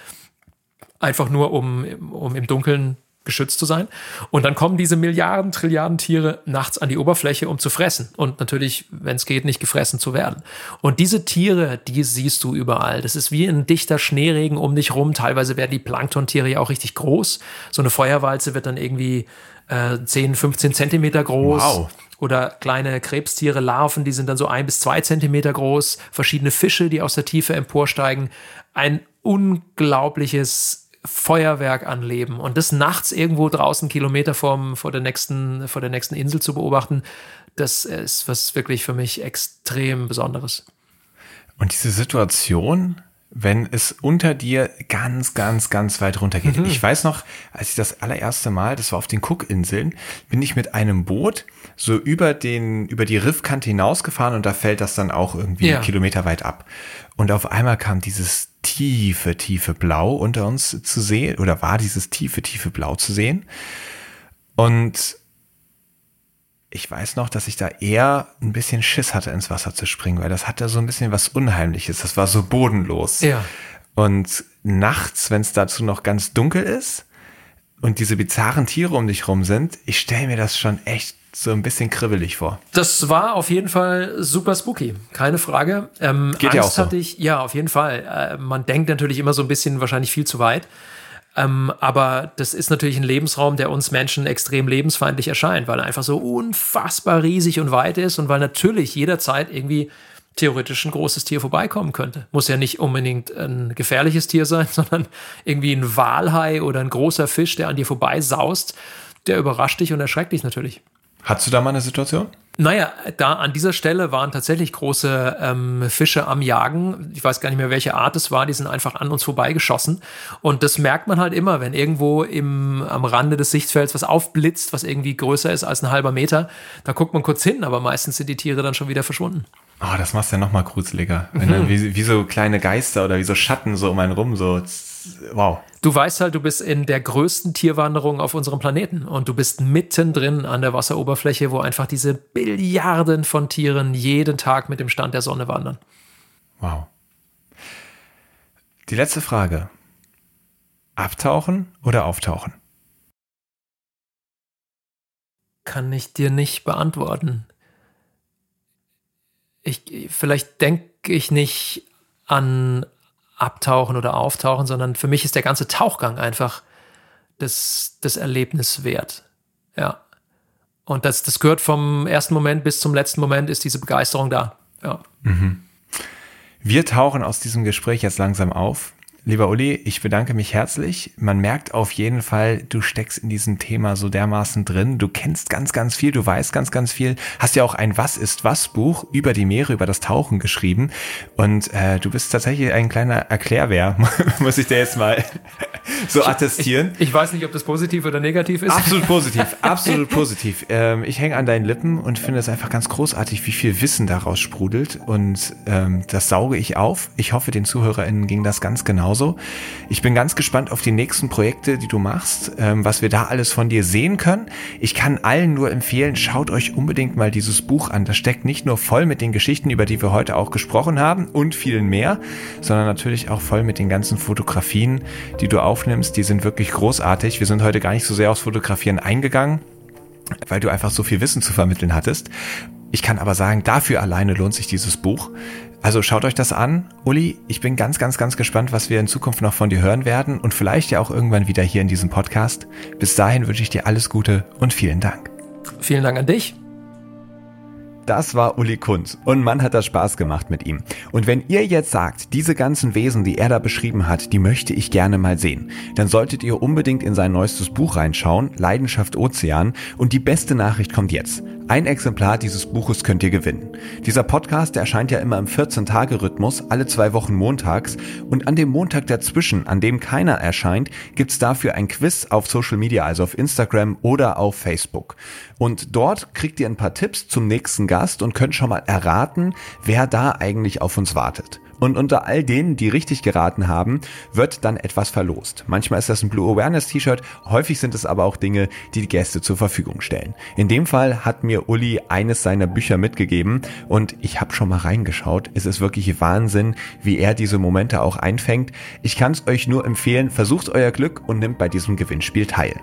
einfach nur um, um im Dunkeln geschützt zu sein. Und dann kommen diese Milliarden, Trilliarden Tiere nachts an die Oberfläche, um zu fressen. Und natürlich, wenn es geht, nicht gefressen zu werden. Und diese Tiere, die siehst du überall. Das ist wie ein dichter Schneeregen um dich rum. Teilweise werden die Planktontiere ja auch richtig groß. So eine Feuerwalze wird dann irgendwie äh, 10, 15 Zentimeter groß. Wow. Oder kleine Krebstiere, Larven, die sind dann so ein bis zwei Zentimeter groß. Verschiedene Fische, die aus der Tiefe emporsteigen. Ein unglaubliches Feuerwerk an Leben. Und das nachts irgendwo draußen Kilometer vom, vor, der nächsten, vor der nächsten Insel zu beobachten, das ist was wirklich für mich extrem Besonderes. Und diese Situation, wenn es unter dir ganz, ganz, ganz weit runter geht. Ich weiß noch, als ich das allererste Mal, das war auf den Cookinseln, bin ich mit einem Boot so über den, über die Riffkante hinausgefahren und da fällt das dann auch irgendwie Ja. Kilometer weit ab. Und auf einmal kam dieses tiefe, tiefe Blau unter uns zu sehen, oder war dieses tiefe, tiefe Blau zu sehen. Und ich weiß noch, dass ich da eher ein bisschen Schiss hatte, ins Wasser zu springen, weil das hatte so ein bisschen was Unheimliches. Das war so bodenlos. Ja. Und nachts, wenn es dazu noch ganz dunkel ist, und diese bizarren Tiere um dich rum sind, ich stelle mir das schon echt so ein bisschen kribbelig vor. Das war auf jeden Fall super spooky, keine Frage. Ähm, Geht Angst ja auch so. hatte ich, ja, auf jeden Fall. Äh, man denkt natürlich immer so ein bisschen wahrscheinlich viel zu weit. Ähm, aber das ist natürlich ein Lebensraum, der uns Menschen extrem lebensfeindlich erscheint, weil er einfach so unfassbar riesig und weit ist und weil natürlich jederzeit irgendwie theoretisch ein großes Tier vorbeikommen könnte. Muss ja nicht unbedingt ein gefährliches Tier sein, sondern irgendwie ein Walhai oder ein großer Fisch, der an dir vorbeisaust, der überrascht dich und erschreckt dich natürlich. Hattest du da mal eine Situation? Naja, da an dieser Stelle waren tatsächlich große ähm, Fische am Jagen. Ich weiß gar nicht mehr, welche Art es war. Die sind einfach an uns vorbeigeschossen. Und das merkt man halt immer, wenn irgendwo im, am Rande des Sichtfelds was aufblitzt, was irgendwie größer ist als ein halber Meter. Da guckt man kurz hin, aber meistens sind die Tiere dann schon wieder verschwunden. Oh, das machst du ja noch mal gruseliger. Wenn dann wie, wie so kleine Geister oder wie so Schatten so um einen rum, so, wow. Du weißt halt, du bist in der größten Tierwanderung auf unserem Planeten und du bist mittendrin an der Wasseroberfläche, wo einfach diese Billiarden von Tieren jeden Tag mit dem Stand der Sonne wandern. Wow. Die letzte Frage. Abtauchen oder auftauchen? Kann ich dir nicht beantworten. Ich, vielleicht denke ich nicht an Abtauchen oder Auftauchen, sondern für mich ist der ganze Tauchgang einfach das, das Erlebnis wert. Ja. Und das, das gehört vom ersten Moment bis zum letzten Moment, ist diese Begeisterung da. Ja. Wir tauchen aus diesem Gespräch jetzt langsam auf. Lieber Uli, ich bedanke mich herzlich. Man merkt auf jeden Fall, du steckst in diesem Thema so dermaßen drin. Du kennst ganz, ganz viel, du weißt ganz, ganz viel. Hast ja auch ein Was ist was Buch über die Meere, über das Tauchen geschrieben. Und äh, du bist tatsächlich ein kleiner Erklärwer, muss ich dir jetzt mal so attestieren. Ich, ich weiß nicht, ob das positiv oder negativ ist. Absolut positiv, absolut positiv. Ähm, ich hänge an deinen Lippen und finde es einfach ganz großartig, wie viel Wissen daraus sprudelt. Und ähm, das sauge ich auf. Ich hoffe, den ZuhörerInnen ging das ganz genauso. Ich bin ganz gespannt auf die nächsten Projekte, die du machst, ähm, was wir da alles von dir sehen können. Ich kann allen nur empfehlen, schaut euch unbedingt mal dieses Buch an. Das steckt nicht nur voll mit den Geschichten, über die wir heute auch gesprochen haben und vielen mehr, sondern natürlich auch voll mit den ganzen Fotografien, die du aufnimmst. Die sind wirklich großartig. Wir sind heute gar nicht so sehr aufs Fotografieren eingegangen weil du einfach so viel Wissen zu vermitteln hattest. Ich kann aber sagen, dafür alleine lohnt sich dieses Buch. Also schaut euch das an. Uli, ich bin ganz, ganz, ganz gespannt, was wir in Zukunft noch von dir hören werden und vielleicht ja auch irgendwann wieder hier in diesem Podcast. Bis dahin wünsche ich dir alles Gute und vielen Dank. Vielen Dank an dich. Das war Uli Kunz und man hat das Spaß gemacht mit ihm. Und wenn ihr jetzt sagt, diese ganzen Wesen, die er da beschrieben hat, die möchte ich gerne mal sehen, dann solltet ihr unbedingt in sein neuestes Buch reinschauen, Leidenschaft Ozean. Und die beste Nachricht kommt jetzt. Ein Exemplar dieses Buches könnt ihr gewinnen. Dieser Podcast, der erscheint ja immer im 14-Tage-Rhythmus, alle zwei Wochen montags. Und an dem Montag dazwischen, an dem keiner erscheint, gibt's dafür ein Quiz auf Social Media, also auf Instagram oder auf Facebook. Und dort kriegt ihr ein paar Tipps zum nächsten Gast und könnt schon mal erraten, wer da eigentlich auf uns wartet. Und unter all denen, die richtig geraten haben, wird dann etwas verlost. Manchmal ist das ein Blue Awareness T-Shirt, häufig sind es aber auch Dinge, die die Gäste zur Verfügung stellen. In dem Fall hat mir Uli eines seiner Bücher mitgegeben und ich habe schon mal reingeschaut. Es ist wirklich Wahnsinn, wie er diese Momente auch einfängt. Ich kann es euch nur empfehlen, versucht euer Glück und nimmt bei diesem Gewinnspiel teil.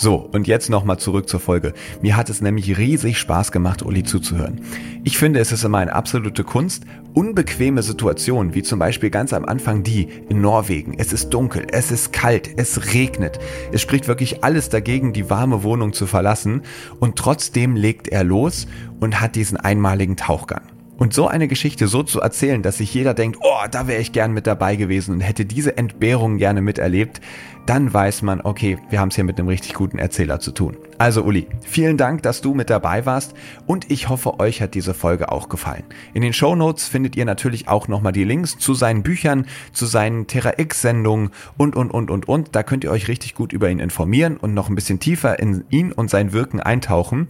So, und jetzt nochmal zurück zur Folge. Mir hat es nämlich riesig Spaß gemacht, Uli zuzuhören. Ich finde, es ist immer eine absolute Kunst, unbequeme Situationen, wie zum Beispiel ganz am Anfang die in Norwegen. Es ist dunkel, es ist kalt, es regnet. Es spricht wirklich alles dagegen, die warme Wohnung zu verlassen. Und trotzdem legt er los und hat diesen einmaligen Tauchgang. Und so eine Geschichte so zu erzählen, dass sich jeder denkt, oh, da wäre ich gern mit dabei gewesen und hätte diese Entbehrung gerne miterlebt, dann weiß man, okay, wir haben es hier mit einem richtig guten Erzähler zu tun. Also Uli, vielen Dank, dass du mit dabei warst und ich hoffe, euch hat diese Folge auch gefallen. In den Show Notes findet ihr natürlich auch nochmal die Links zu seinen Büchern, zu seinen Terra X-Sendungen und, und, und, und, und. Da könnt ihr euch richtig gut über ihn informieren und noch ein bisschen tiefer in ihn und sein Wirken eintauchen.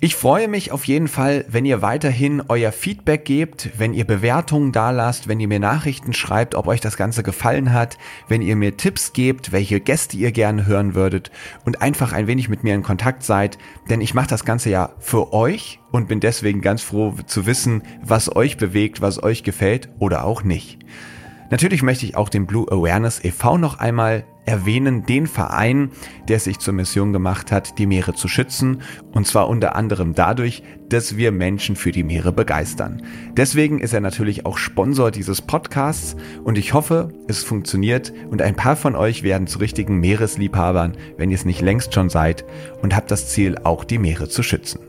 Ich freue mich auf jeden Fall, wenn ihr weiterhin euer Feedback gebt, wenn ihr Bewertungen da lasst, wenn ihr mir Nachrichten schreibt, ob euch das Ganze gefallen hat, wenn ihr mir Tipps gebt, welche Gäste ihr gerne hören würdet und einfach ein wenig mit mir in Kontakt seid, denn ich mache das Ganze ja für euch und bin deswegen ganz froh zu wissen, was euch bewegt, was euch gefällt oder auch nicht. Natürlich möchte ich auch den Blue Awareness e.V. noch einmal erwähnen, den Verein, der sich zur Mission gemacht hat, die Meere zu schützen, und zwar unter anderem dadurch, dass wir Menschen für die Meere begeistern. Deswegen ist er natürlich auch Sponsor dieses Podcasts und ich hoffe, es funktioniert und ein paar von euch werden zu richtigen Meeresliebhabern, wenn ihr es nicht längst schon seid und habt das Ziel, auch die Meere zu schützen.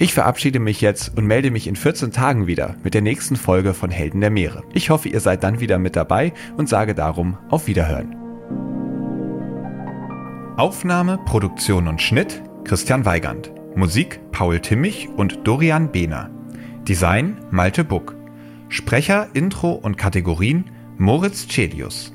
Ich verabschiede mich jetzt und melde mich in 14 Tagen wieder mit der nächsten Folge von Helden der Meere. Ich hoffe, ihr seid dann wieder mit dabei und sage darum auf Wiederhören. Aufnahme, Produktion und Schnitt Christian Weigand. Musik Paul Timmich und Dorian Behner. Design Malte Buck. Sprecher, Intro und Kategorien Moritz Celius.